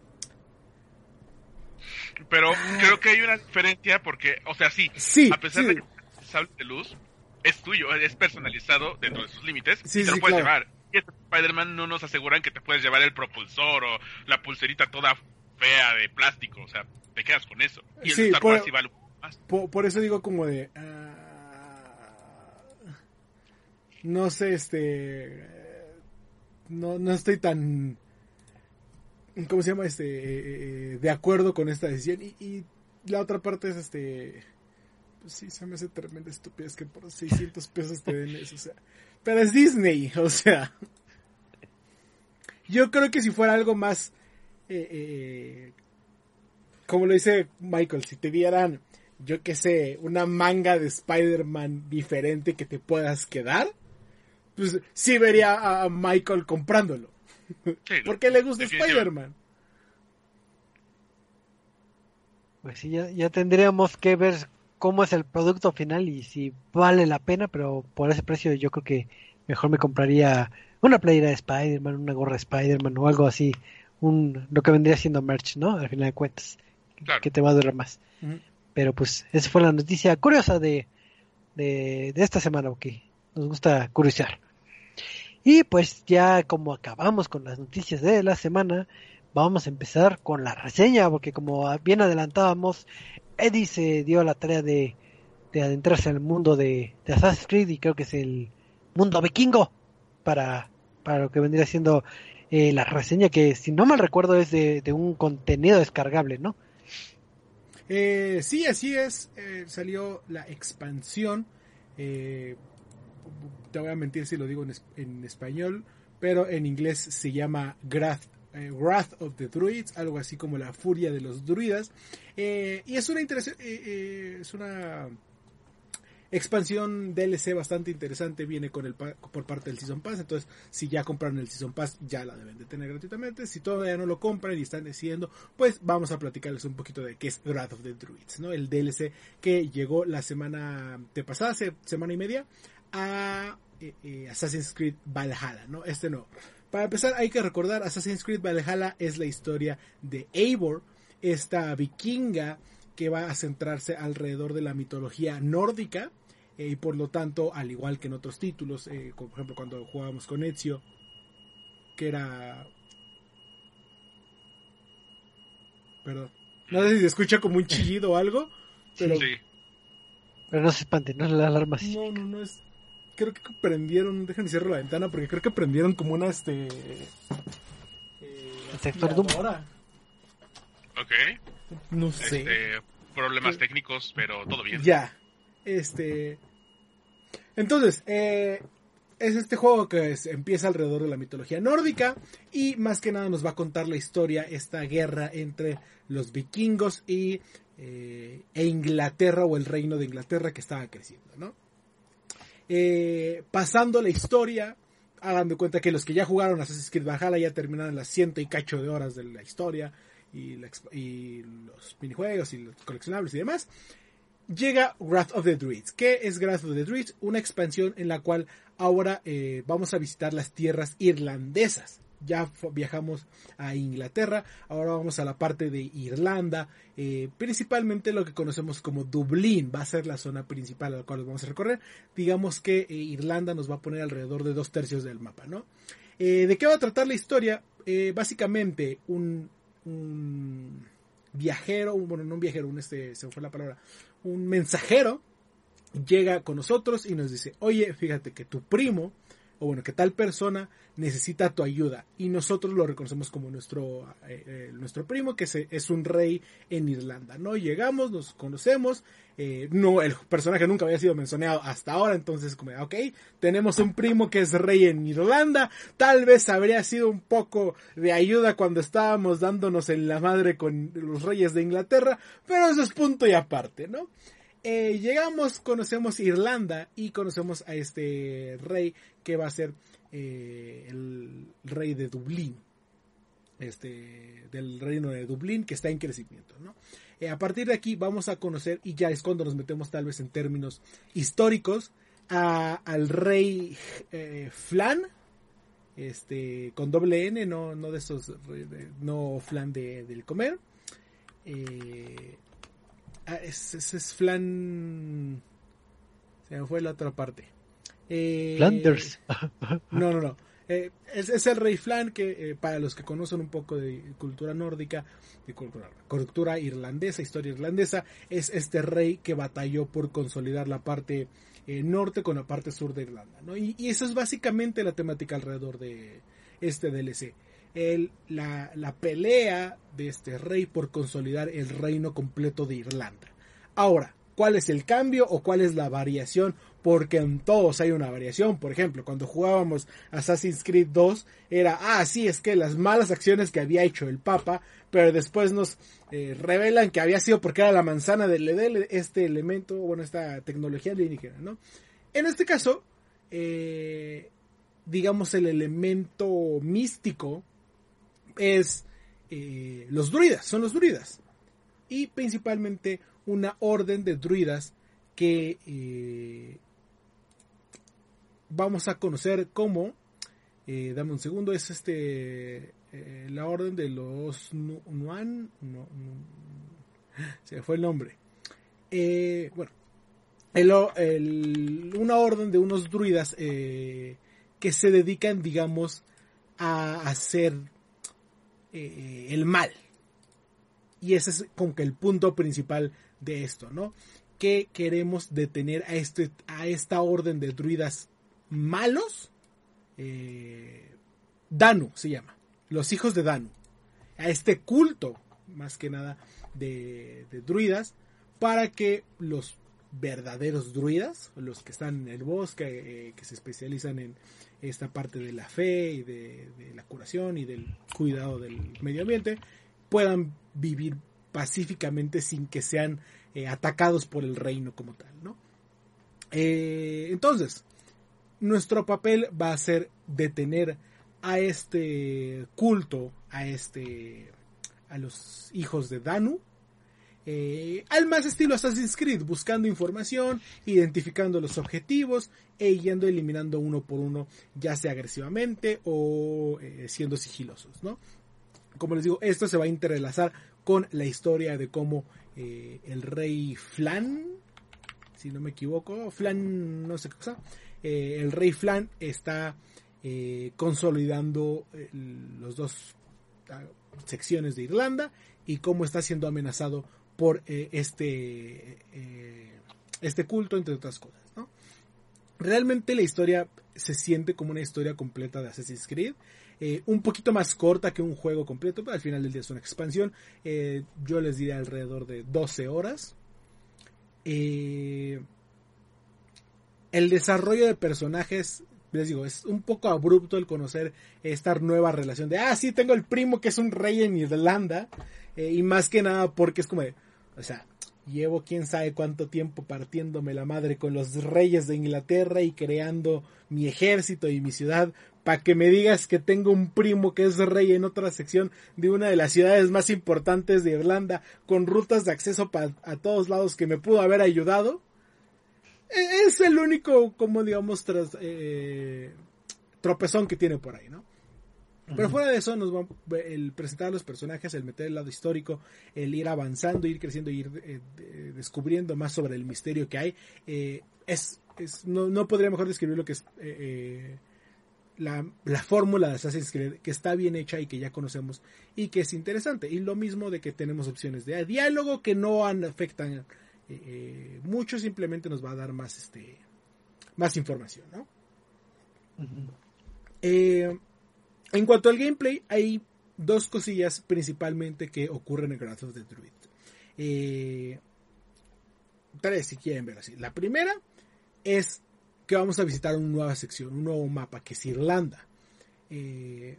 Pero creo que hay una diferencia porque, o sea, sí, sí a pesar de que el sable de luz es tuyo, es personalizado dentro de sus límites y te lo puedes llevar. Y este Spider-Man no nos aseguran que te puedes llevar el propulsor o la pulserita toda fea de plástico, o sea, te quedas con eso. Y el Star Wars vale más. Por, eso digo como de... Ah, no sé, este... No, no estoy tan... ¿Cómo se llama? Este... Eh, eh, de acuerdo con esta decisión. Y, y la otra parte es este pues sí, se me hace tremenda estupidez que por 600 pesos te den eso, o sea. Pero es Disney, o sea. Yo creo que si fuera algo más, eh, eh, como lo dice Michael, si te dieran, yo qué sé, una manga de Spider-Man diferente que te puedas quedar, pues sí vería a Michael comprándolo. Porque le gusta Spider-Man. Pues sí, ya, ya tendríamos que ver cómo es el producto final y si vale la pena, pero por ese precio yo creo que mejor me compraría una playera de Spider-Man, una gorra de Spider-Man o algo así, un lo que vendría siendo merch, ¿no? Al final de cuentas, que te va a durar más. Pero pues esa fue la noticia curiosa de, de, esta semana, que nos gusta curiosear. Y pues ya como acabamos con las noticias de la semana, vamos a empezar con la reseña, porque como bien adelantábamos, Eddie se dio la tarea de, adentrarse en el mundo de, Assassin's Creed y creo que es el mundo vikingo para, para lo que vendría siendo eh, la reseña que si no mal recuerdo es de, un contenido descargable, ¿no? Eh, sí, así es. Eh, salió la expansión. Te voy a mentir si lo digo en, español, pero en inglés se llama Grath eh, Wrath of the Druids, algo así como la furia de los druidas. Eh, y es una interesante, eh, es una expansión DLC bastante interesante viene con el por parte del Season Pass. Entonces, si ya compraron el Season Pass, ya la deben de tener gratuitamente. Si todavía no lo compran y están decidiendo, pues vamos a platicarles un poquito de qué es Wrath of the Druids, ¿no? El DLC que llegó la semana de pasada, hace semana y media, a eh, eh, Assassin's Creed Valhalla, ¿no? Este no. Para empezar, hay que recordar, Assassin's Creed Valhalla es la historia de Eivor, esta vikinga que va a centrarse alrededor de la mitología nórdica eh, y por lo tanto, al igual que en otros títulos, eh, por ejemplo cuando jugábamos con Ezio, que era... Perdón. No sé si se escucha como un chillido o algo, pero... Sí. Pero no se espante, no es la alarma. No, no, no es... Creo que prendieron, déjenme cerrar la ventana porque creo que prendieron como una, este... Eh, sector Doom. Ok. No sé. Este, problemas técnicos, pero todo bien. Ya. Este. Entonces, eh, es este juego que empieza alrededor de la mitología nórdica y más que nada nos va a contar la historia, esta guerra entre los vikingos y eh, e Inglaterra o el reino de Inglaterra que estaba creciendo, ¿no? Eh, pasando la historia, hagan de cuenta que los que ya jugaron Assassin's Creed Valhalla ya terminaron las ciento y cacho de horas de la historia y, los minijuegos y los coleccionables y demás llega Wrath of the Druids. ¿Qué es Wrath of the Druids? Una expansión en la cual ahora eh, vamos a visitar las tierras irlandesas. Ya viajamos a Inglaterra, ahora vamos a la parte de Irlanda, eh, principalmente lo que conocemos como Dublín, va a ser la zona principal a la cual vamos a recorrer. Digamos que eh, Irlanda nos va a poner alrededor de dos tercios del mapa, ¿no? ¿De qué va a tratar la historia? básicamente un, un viajero, bueno, no un viajero, un este, se fue la palabra, un mensajero llega con nosotros y nos dice, oye, fíjate que tu primo, o bueno, que tal persona necesita tu ayuda. Y nosotros lo reconocemos como nuestro, eh, eh, nuestro primo, que es un rey en Irlanda, ¿no? Llegamos, nos conocemos, eh, no, el personaje nunca había sido mencionado hasta ahora, entonces como, ok, tenemos un primo que es rey en Irlanda, tal vez habría sido un poco de ayuda cuando estábamos dándonos en la madre con los reyes de Inglaterra, pero eso es punto y aparte, ¿no? Eh, llegamos, conocemos Irlanda y conocemos a este rey que va a ser eh, el rey de Dublín, este, del reino de Dublín que está en crecimiento, ¿no? Eh, a partir de aquí vamos a conocer, y ya es cuando nos metemos tal vez en términos históricos, al rey Flan, este, con doble N, no, no de esos, no Flan de, del comer. Eh, Ah, ese es, Flan. Se me fue la otra parte. Eh, Flanders. [laughs] no, no, no. Eh, es, el rey Flan que eh, para los que conocen un poco de cultura nórdica, de cultura, cultura irlandesa, historia irlandesa, es este rey que batalló por consolidar la parte norte con la parte sur de Irlanda. ¿no? Y, y, eso es básicamente la temática alrededor de este DLC el, la, la pelea de este rey por consolidar el reino completo de Irlanda. Ahora, ¿cuál es el cambio o cuál es la variación? Porque en todos hay una variación. Por ejemplo, cuando jugábamos Assassin's Creed 2, era, ah, sí, es que las malas acciones que había hecho el Papa, pero después nos eh, revelan que había sido porque era la manzana del Edel, este elemento, bueno, esta tecnología alienígena, ¿no? En este caso, eh, digamos, el elemento místico es eh, los druidas, son los druidas. Y principalmente una orden de druidas que eh, vamos a conocer como, eh, dame un segundo, es este, la orden de los Nuan, no, se fue el nombre. bueno, una orden de unos druidas que se dedican, digamos, a hacer eh, el mal. Y ese es como que el punto principal de esto, ¿no? Que queremos detener a, este, a esta orden de druidas malos. Eh, Danu se llama. Los hijos de Danu. A este culto, más que nada, de, druidas. Para que los verdaderos druidas, los que están en el bosque, eh, que se especializan en, esta parte de la fe y de, la curación y del cuidado del medio ambiente puedan vivir pacíficamente sin que sean eh, atacados por el reino como tal, ¿no? Eh, entonces, nuestro papel va a ser detener a este culto, a este, a los hijos de Danu, eh, al más estilo Assassin's Creed, buscando información, identificando los objetivos e yendo eliminando uno por uno, ya sea agresivamente o eh, siendo sigilosos, ¿no? Como les digo, esto se va a interrelazar con la historia de cómo eh, el rey Flan, si no me equivoco, Flan, no sé qué cosa, el rey Flan está consolidando los dos ah, secciones de Irlanda y cómo está siendo amenazado por eh, este, eh, este culto, entre otras cosas. Realmente la historia se siente como una historia completa de Assassin's Creed. Eh, un poquito más corta que un juego completo, pero al final del día es una expansión. yo les diría alrededor de 12 horas. el desarrollo de personajes, les digo, es un poco abrupto el conocer esta nueva relación de, ah, sí, tengo el primo que es un rey en Irlanda. Y más que nada porque es como de, o sea, llevo quién sabe cuánto tiempo partiéndome la madre con los reyes de Inglaterra y creando mi ejército y mi ciudad para que me digas que tengo un primo que es rey en otra sección de una de las ciudades más importantes de Irlanda con rutas de acceso a todos lados que me pudo haber ayudado. E, es el único, como digamos, tras, eh, tropezón que tiene por ahí, ¿no? Pero fuera de eso, nos va, el presentar a los personajes, el meter el lado histórico, el ir avanzando, ir creciendo, ir eh, descubriendo más sobre el misterio que hay, eh, es, es no, no, podría mejor describir lo que es eh, la, la, fórmula de Assassin's Creed, que está bien hecha y que ya conocemos y que es interesante. Y lo mismo de que tenemos opciones de diálogo que no afectan mucho, simplemente nos va a dar más, este, más información, ¿no? En cuanto al gameplay, hay dos cosillas principalmente que ocurren en Wrath of the Druid. Eh, tres, si quieren ver así. La primera es que vamos a visitar una nueva sección, un nuevo mapa, que es Irlanda. Eh,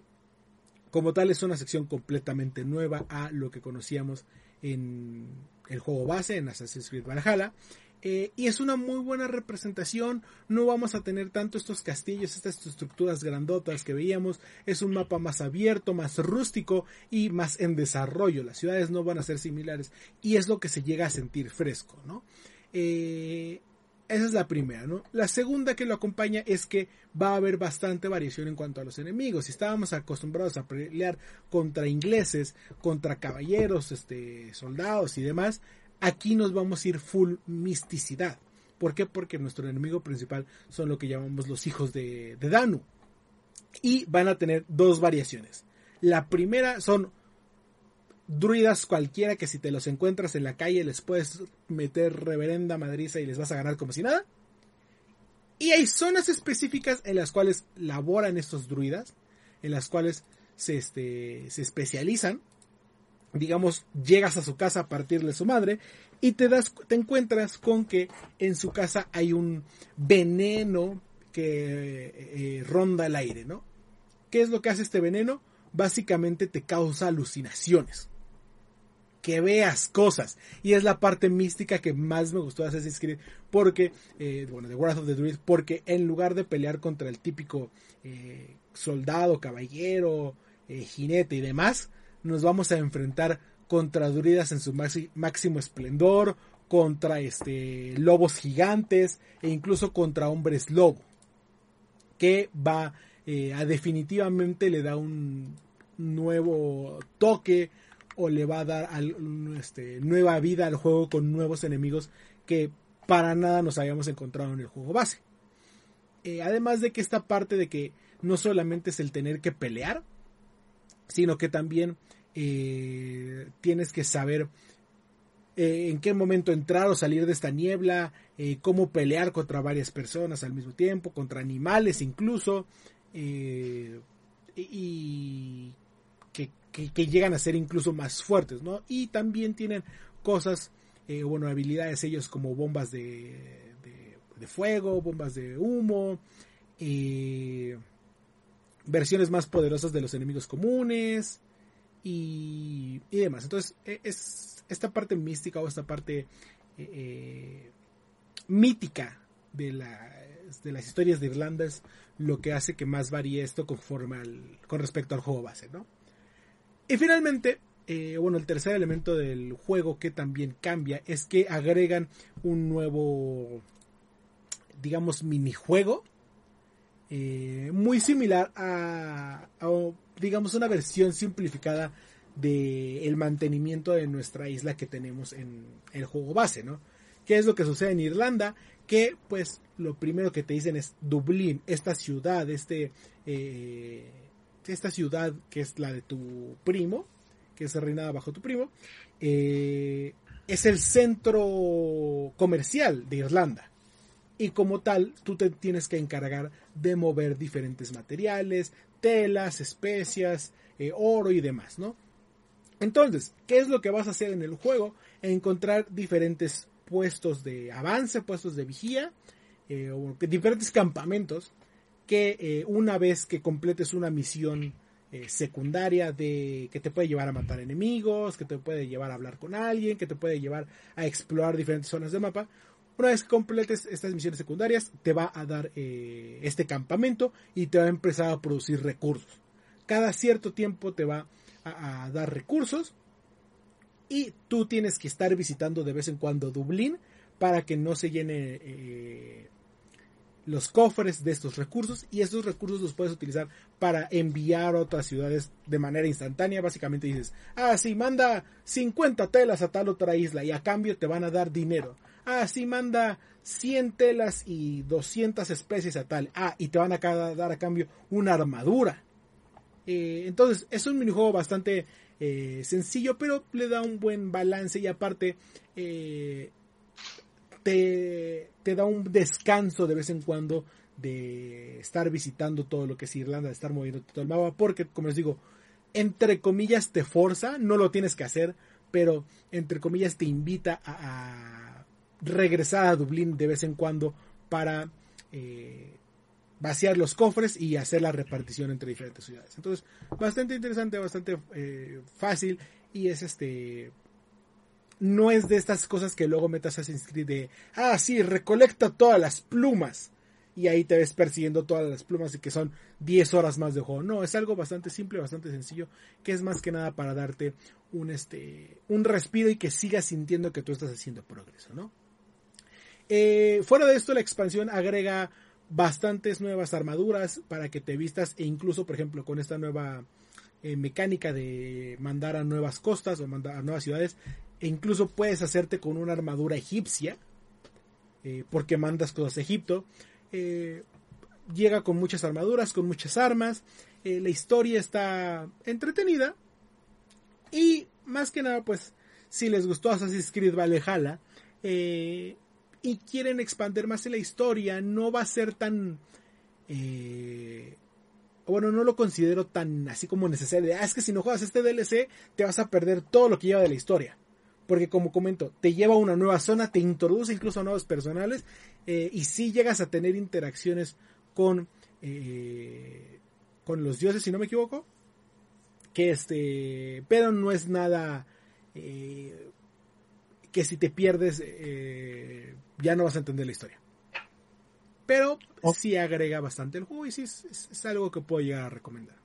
como tal, es una sección completamente nueva a lo que conocíamos en el juego base, en Assassin's Creed Valhalla. Eh, y es una muy buena representación. No vamos a tener tanto estos castillos, estas estructuras grandotas que veíamos. Es un mapa más abierto, más rústico y más en desarrollo. Las ciudades no van a ser similares y es lo que se llega a sentir fresco, ¿no? Eh, esa es la primera, ¿no? La segunda que lo acompaña es que va a haber bastante variación en cuanto a los enemigos. Si estábamos acostumbrados a pelear contra ingleses, contra caballeros, este, soldados y demás, Aquí nos vamos a ir full misticidad. ¿Por qué? Porque nuestro enemigo principal son lo que llamamos los hijos de, Danu. Y van a tener dos variaciones. La primera son druidas cualquiera que si te los encuentras en la calle les puedes meter reverenda madriza y les vas a ganar como si nada. Y hay zonas específicas en las cuales laboran estos druidas, en las cuales se, este, se especializan digamos, llegas a su casa a partirle su madre y te das, te encuentras con que en su casa hay un veneno que eh, ronda el aire, ¿no? ¿Qué es lo que hace este veneno? Básicamente te causa alucinaciones. Que veas cosas. Y es la parte mística que más me gustó de Assassin's Creed. Porque, eh, bueno, de Wrath of the Druid. Porque en lugar de pelear contra el típico eh, soldado, caballero, jinete y demás, nos vamos a enfrentar contra druidas en su máximo esplendor, contra este lobos gigantes e incluso contra hombres lobo, que va eh, a definitivamente le da un nuevo toque o le va a dar este, nueva vida al juego con nuevos enemigos que para nada nos habíamos encontrado en el juego base. Eh, además de que esta parte de que no solamente es el tener que pelear, sino que también eh, tienes que saber eh, en qué momento entrar o salir de esta niebla, eh, cómo pelear contra varias personas al mismo tiempo, contra animales incluso, y que, llegan a ser incluso más fuertes, ¿no? Y también tienen cosas, bueno, habilidades ellos como bombas de, de fuego, bombas de humo, versiones más poderosas de los enemigos comunes, y, demás. Entonces, e, es esta parte mística o esta parte eh, eh, mítica de, de las historias de Irlanda es lo que hace que más varíe esto conforme al, con respecto al juego base, ¿no? Y finalmente, eh, bueno, el tercer elemento del juego que también cambia es que agregan un nuevo, digamos, minijuego eh, muy similar a, digamos, una versión simplificada del el mantenimiento de nuestra isla que tenemos en el juego base, ¿no? ¿Qué es lo que sucede en Irlanda? Que, pues, lo primero que te dicen es Dublín, esta ciudad, este, eh, esta ciudad que es la de tu primo, que es reinada bajo tu primo, eh, es el centro comercial de Irlanda. Y como tal, tú te tienes que encargar de mover diferentes materiales, telas, especias, eh, oro y demás, ¿no? Entonces, ¿qué es lo que vas a hacer en el juego? Encontrar diferentes puestos de avance, puestos de vigía, eh, o diferentes campamentos que una vez que completes una misión eh, secundaria de que te puede llevar a matar enemigos, que te puede llevar a hablar con alguien, que te puede llevar a explorar diferentes zonas del mapa. Una vez que completes estas misiones secundarias, te va a dar eh, este campamento y te va a empezar a producir recursos. Cada cierto tiempo te va a, dar recursos y tú tienes que estar visitando de vez en cuando Dublín para que no se llene eh, los cofres de estos recursos y estos recursos los puedes utilizar para enviar a otras ciudades de manera instantánea. Básicamente dices, ah, sí, manda 50 telas a tal otra isla y a cambio te van a dar dinero. Ah, sí, manda 100 telas y 200 especies a tal. Ah, y te van a dar a cambio una armadura. Eh, entonces, es un minijuego bastante eh, sencillo, pero le da un buen balance y aparte eh, te, da un descanso de vez en cuando de estar visitando todo lo que es Irlanda, de estar moviendo todo el mapa, porque como les digo, entre comillas te forza, no lo tienes que hacer, pero entre comillas te invita a, regresar a Dublín de vez en cuando para eh, vaciar los cofres y hacer la repartición entre diferentes ciudades. Entonces, bastante interesante, bastante eh, fácil y es este no es de estas cosas que luego metas Assassin's Creed de, ah, sí, recolecta todas las plumas. Y ahí te ves persiguiendo todas las plumas y que son 10 horas más de juego. No, es algo bastante simple, bastante sencillo, que es más que nada para darte un, este, un respiro y que sigas sintiendo que tú estás haciendo progreso, ¿no? Eh, fuera de esto, la expansión agrega bastantes nuevas armaduras para que te vistas e incluso, por ejemplo, con esta nueva eh, mecánica de mandar a nuevas costas o mandar a nuevas ciudades, e incluso puedes hacerte con una armadura egipcia, eh, porque mandas cosas a Egipto. Eh, llega con muchas armaduras, con muchas armas. Eh, la historia está entretenida. Y más que nada, pues, si les gustó Assassin's Creed Valhalla y quieren expandir más en la historia, no va a ser tan bueno, no lo considero tan así como necesario. Ah, es que si no juegas este DLC, te vas a perder todo lo que lleva de la historia porque como comento, te lleva a una nueva zona, te introduce incluso a nuevos personales eh, y si llegas a tener interacciones con, eh, con los dioses, si no me equivoco, que este, pero no es nada eh, que si te pierdes ya no vas a entender la historia. Pero oh. sí agrega bastante el juego y sí es algo que puedo llegar a recomendar.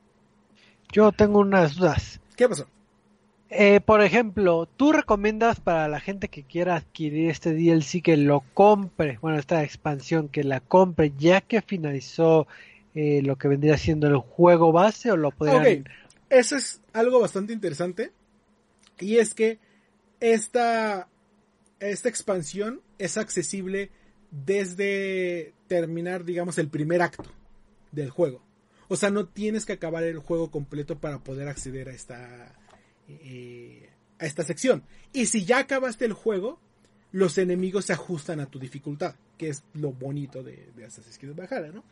Yo tengo unas dudas. ¿Qué pasó? Eh, por ejemplo, ¿tú recomiendas para la gente que quiera adquirir este DLC que lo compre, bueno, esta expansión, que la compre ya que finalizó eh, lo que vendría siendo el juego base o lo podrían... Eso es algo bastante interesante y es que esta, esta expansión es accesible desde terminar, digamos, el primer acto del juego. O sea, no tienes que acabar el juego completo para poder acceder a esta eh, a esta sección. Y si ya acabaste el juego, los enemigos se ajustan a tu dificultad, que es lo bonito de, de Assassin's Creed Valhalla, ¿no?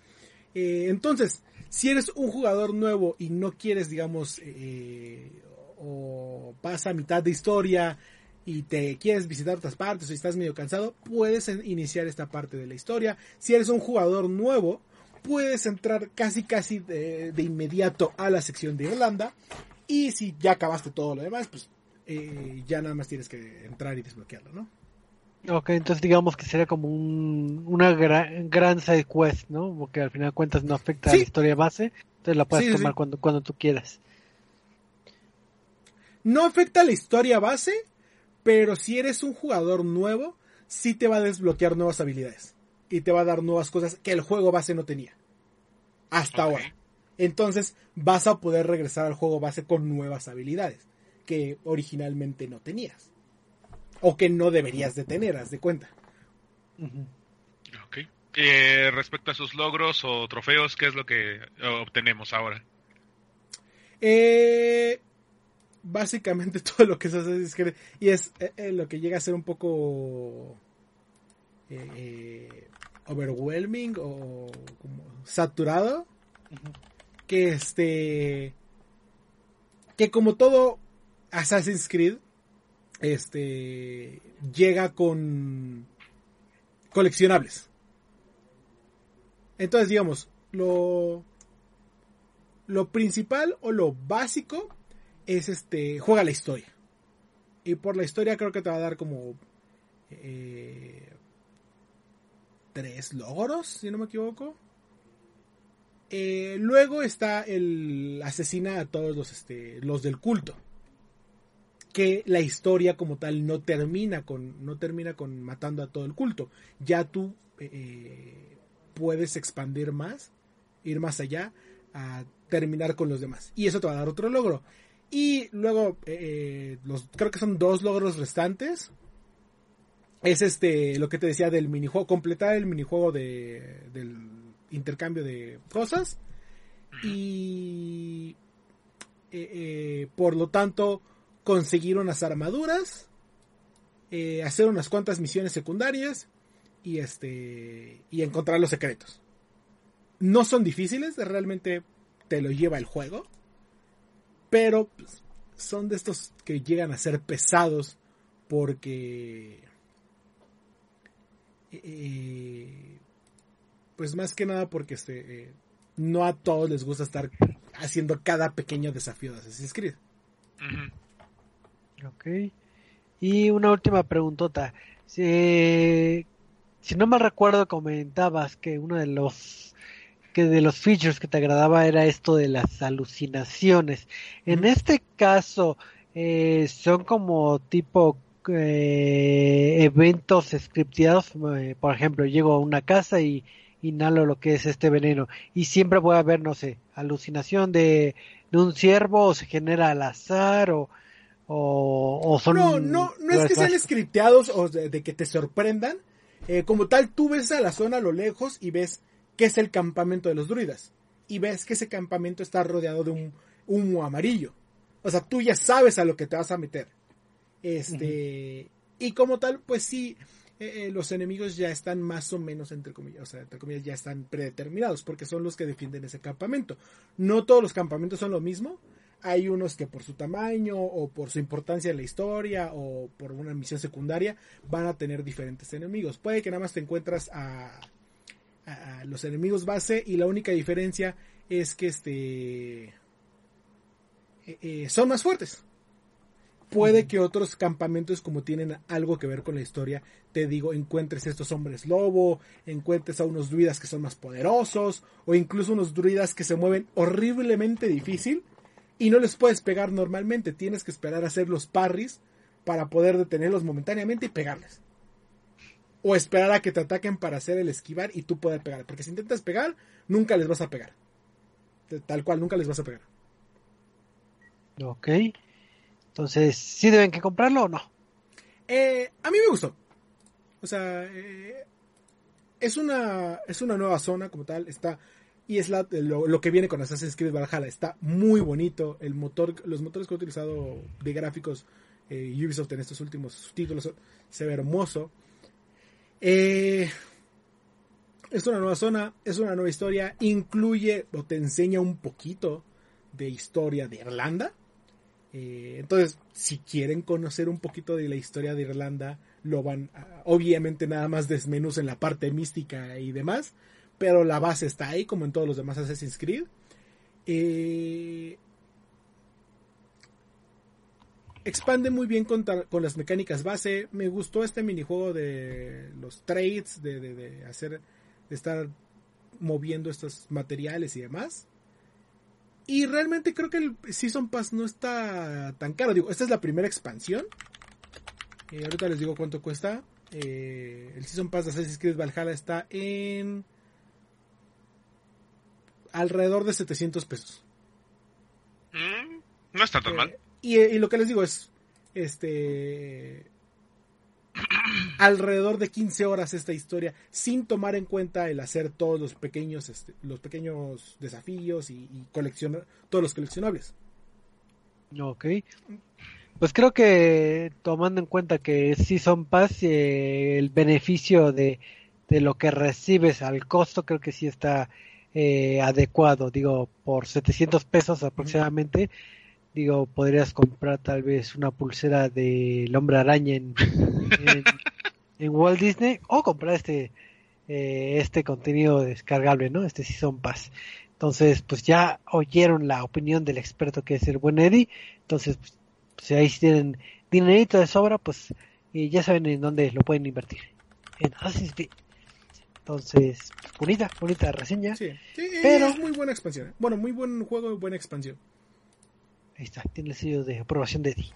Eh, entonces, si eres un jugador nuevo y no quieres, digamos, eh, o pasa mitad de historia y te quieres visitar otras partes o estás medio cansado, puedes iniciar esta parte de la historia. Si eres un jugador nuevo, puedes entrar casi casi de, de inmediato a la sección de Irlanda y si ya acabaste todo lo demás, pues eh, ya nada más tienes que entrar y desbloquearlo, ¿no? Ok, entonces digamos que sería como un, una gran, gran side quest, ¿no? Porque al final de cuentas no afecta a la historia base, entonces la puedes Sí, tomar sí. cuando cuando tú quieras. No afecta la historia base, pero si eres un jugador nuevo, sí te va a desbloquear nuevas habilidades. Y te va a dar nuevas cosas que el juego base no tenía. Hasta ahora. Entonces vas a poder regresar al juego base con nuevas habilidades que originalmente no tenías. O que no deberías de tener, haz de cuenta. Ok. Eh, respecto a sus logros o trofeos, ¿qué es lo que eh, obtenemos ahora? Eh, básicamente [laughs] todo lo que se hace es que y es eh, eh, lo que llega a ser un poco eh, eh, overwhelming o como saturado que este que como todo Assassin's Creed este llega con coleccionables. Entonces digamos lo lo principal o lo básico es este juega la historia y por la historia creo que te va a dar como eh, tres logros si no me equivoco Eh, luego está el asesina a todos los este los del culto que la historia como tal no termina con no termina con matando a todo el culto ya tú eh, puedes expandir más ir más allá a terminar con los demás. Y eso te va a dar otro logro. Y luego, eh, los, creo que son dos logros restantes. Es este, lo que te decía del minijuego, completar el minijuego de, del intercambio de cosas. Y eh, eh, por lo tanto, conseguir unas armaduras. eh, hacer unas cuantas misiones secundarias. Y este. Y encontrar los secretos no son difíciles, realmente te lo lleva el juego, pero pues, son de estos que llegan a ser pesados porque eh, pues más que nada porque este, eh, no a todos les gusta estar haciendo cada pequeño desafío de Assassin's Creed. Ok. Y una última preguntota. Si, si no mal recuerdo, comentabas que uno de los que de los features que te agradaba era esto de las alucinaciones. En este caso, eh, son como tipo eh, eventos scripteados. eh, por ejemplo, llego a una casa y inhalo lo que es este veneno. Y siempre puede haber, no sé, alucinación de, de un ciervo o se genera al azar o, o, o son... No, no, no es que sean scripteados o de, de que te sorprendan. Eh, como tal, tú ves a la zona a lo lejos y ves que es el campamento de los druidas. Y ves que ese campamento está rodeado de un humo amarillo. O sea, tú ya sabes a lo que te vas a meter. Este. Y como tal, pues sí, eh, eh, los enemigos ya están más o menos, entre comillas, o sea, entre comillas, ya están predeterminados, porque son los que defienden ese campamento. No todos los campamentos son lo mismo. Hay unos que por su tamaño o por su importancia en la historia o por una misión secundaria van a tener diferentes enemigos. Puede que nada más te encuentras a, a los enemigos base y la única diferencia es que este eh, eh, son más fuertes. Puede que otros campamentos como tienen algo que ver con la historia, te digo, encuentres estos hombres lobo, encuentres a unos druidas que son más poderosos o incluso unos druidas que se mueven horriblemente difícil y no les puedes pegar normalmente, tienes que esperar a hacer los parries para poder detenerlos momentáneamente y pegarles. O esperar a que te ataquen para hacer el esquivar y tú poder pegar. Porque si intentas pegar, nunca les vas a pegar. Tal cual, nunca les vas a pegar. Ok. Entonces, ¿sí deben que comprarlo o no? Eh, a mí me gustó. O sea, eh, es una es una nueva zona como tal. Está y es la, lo, lo, que viene con Assassin's Creed Valhalla. Está muy bonito. El motor, los motores que he utilizado de gráficos eh, Ubisoft en estos últimos títulos se ve hermoso. Eh, es una nueva zona, es una nueva historia. Incluye o te enseña un poquito de historia de Irlanda. Eh, entonces, si quieren conocer un poquito de la historia de Irlanda, lo van, a, obviamente nada más desmenuz en la parte mística y demás, pero la base está ahí, como en todos los demás Assassin's Creed. Eh, expande muy bien con, con, las mecánicas base. Me gustó este minijuego de los trades, de, de, de hacer, de estar moviendo estos materiales y demás. Y realmente creo que el Season Pass no está tan caro. Digo, esta es la primera expansión. Eh, ahorita les digo cuánto cuesta. Eh, el Season Pass de Assassin's Creed Valhalla está en alrededor de 700 pesos. Mm, no está tan mal. Y, lo que les digo es, este, [clears throat] alrededor de 15 horas esta historia, sin tomar en cuenta el hacer todos los pequeños, este, los pequeños desafíos y, coleccionar todos los coleccionables. Ok. Pues creo que tomando en cuenta que Season Pass, eh, el beneficio de, de, lo que recibes al costo, creo que sí está eh, adecuado. Digo, por 700 pesos aproximadamente, digo, podrías comprar tal vez una pulsera del hombre araña en, [laughs] en, Walt Disney o comprar este eh, este contenido descargable, ¿no? Este Season Pass. Entonces, pues ya oyeron la opinión del experto que es el buen Eddie. Entonces, pues, si ahí tienen dinerito de sobra, pues y ya saben en dónde lo pueden invertir. En Entonces, bonita, bonita reseña. Sí, pero es muy buena expansión. ¿eh? Bueno, muy buen juego y buena expansión. Ahí está, tiene el sello de aprobación de Eddie.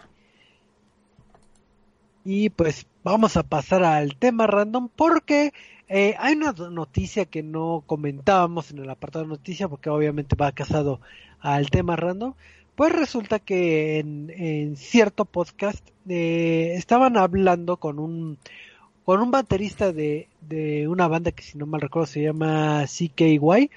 Y pues vamos a pasar al tema random porque eh, hay una noticia que no comentábamos en el apartado de noticias porque obviamente va casado al tema random. Pues resulta que en, cierto podcast eh, estaban hablando con un con un baterista de, de una banda que si no mal recuerdo se llama CKY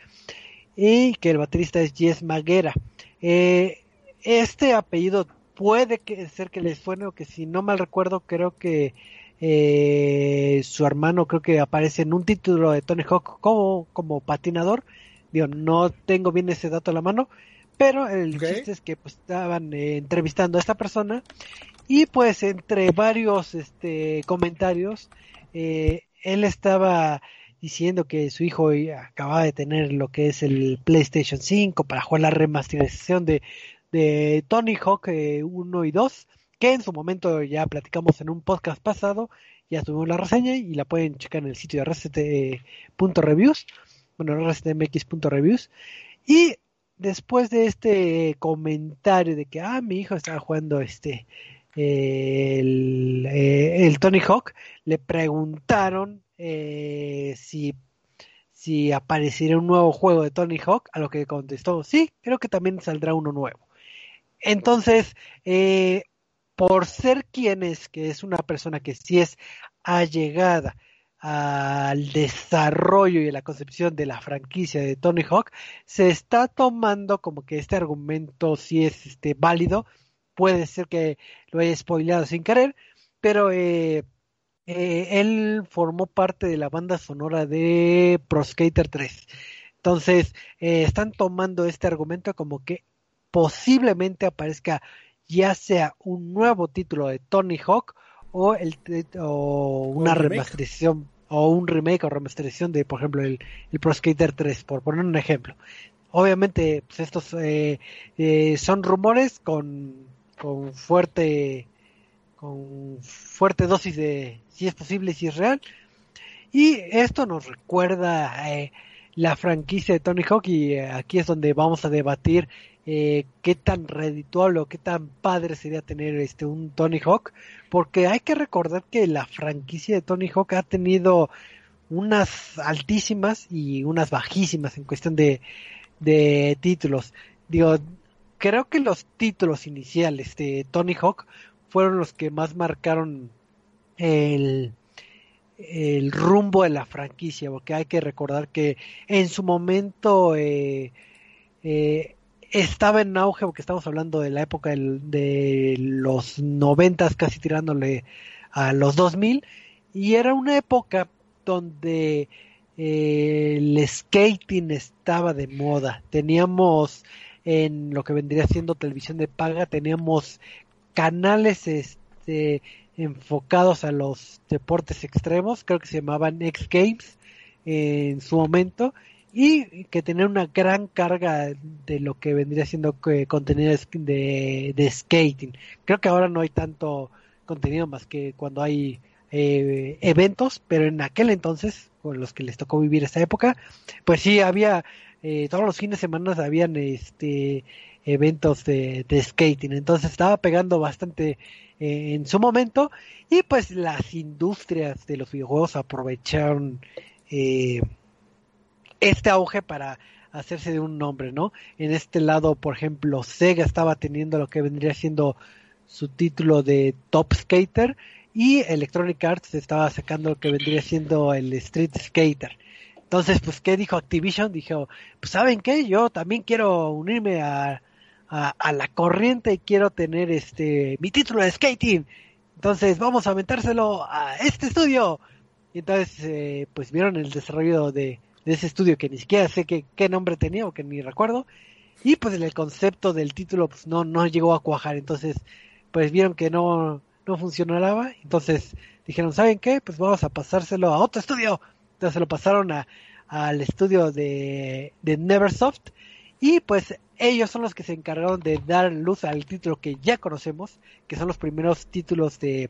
y que el baterista es Jess Maguera. Eh, este apellido puede que ser que les suene o que si no mal recuerdo creo que eh, su hermano creo que aparece en un título de Tony Hawk como, como patinador. Digo, no tengo bien ese dato a la mano, pero el chiste es que pues, estaban eh, entrevistando a esta persona y pues entre varios este, comentarios eh, él estaba diciendo que su hijo acababa de tener lo que es el PlayStation 5 para jugar la remasterización de de Tony Hawk 1 eh, y 2, que en su momento ya platicamos en un podcast pasado, ya tuvimos la reseña y la pueden checar en el sitio de rct.reviews, bueno, rctmx.reviews. Y después de este comentario de que, ah, mi hijo estaba jugando este, el, eh, Tony Hawk, le preguntaron eh, si si un nuevo juego de Tony Hawk, a lo que contestó, sí, creo que también saldrá uno nuevo. Entonces, eh, por ser quien es, que es una persona que sí es allegada al desarrollo y a la concepción de la franquicia de Tony Hawk, se está tomando como que este argumento sí es este, válido. Puede ser que lo haya spoileado sin querer, pero eh, eh, él formó parte de la banda sonora de Pro Skater 3. Entonces, están tomando este argumento como que posiblemente aparezca ya sea un nuevo título de Tony Hawk o, el, o una remasterización o un remake o remasterización de, por ejemplo, el, el Pro Skater 3, por poner un ejemplo. Obviamente, pues estos eh, eh, son rumores con, con fuerte con fuerte dosis de si es posible, si es real. Y esto nos recuerda eh, la franquicia de Tony Hawk y aquí es donde vamos a debatir eh, qué tan redituable o qué tan padre sería tener este un Tony Hawk, porque hay que recordar que la franquicia de Tony Hawk ha tenido unas altísimas y unas bajísimas en cuestión de, de títulos. Digo, creo que los títulos iniciales de Tony Hawk fueron los que más marcaron el, el rumbo de la franquicia, porque hay que recordar que en su momento eh, eh, estaba en auge, porque estamos hablando de la época de los noventas, casi tirándole a los 2000, y era una época donde eh, el skating estaba de moda. Teníamos en lo que vendría siendo televisión de paga, teníamos canales este, enfocados a los deportes extremos, creo que se llamaban X Games en su momento, y que tenía una gran carga de lo que vendría siendo contenido de, de skating. Creo que ahora no hay tanto contenido más que cuando hay eh, eventos, pero en aquel entonces, con los que les tocó vivir esta época, pues sí había eh, todos los fines de semana habían este eventos de, skating, entonces estaba pegando bastante eh, en su momento y pues las industrias de los videojuegos aprovecharon este auge para hacerse de un nombre, ¿no? En este lado, por ejemplo, Sega estaba teniendo lo que vendría siendo su título de Top Skater y Electronic Arts estaba sacando lo que vendría siendo el Street Skater. Entonces, pues, ¿qué dijo Activision? Dijo, pues, ¿saben qué? Yo también quiero unirme a, a, la corriente y quiero tener este mi título de skating. Entonces, vamos a aventárselo a este estudio. Y entonces, eh, pues, vieron el desarrollo de, de ese estudio que ni siquiera sé qué, qué nombre tenía o que ni recuerdo. Y pues el concepto del título pues no, no llegó a cuajar. Entonces, pues vieron que no, no funcionaba. Entonces dijeron, ¿saben qué? Pues vamos a pasárselo a otro estudio. Entonces se lo pasaron a, al estudio de, de Neversoft. Y pues ellos son los que se encargaron de dar luz al título que ya conocemos, que son los primeros títulos de,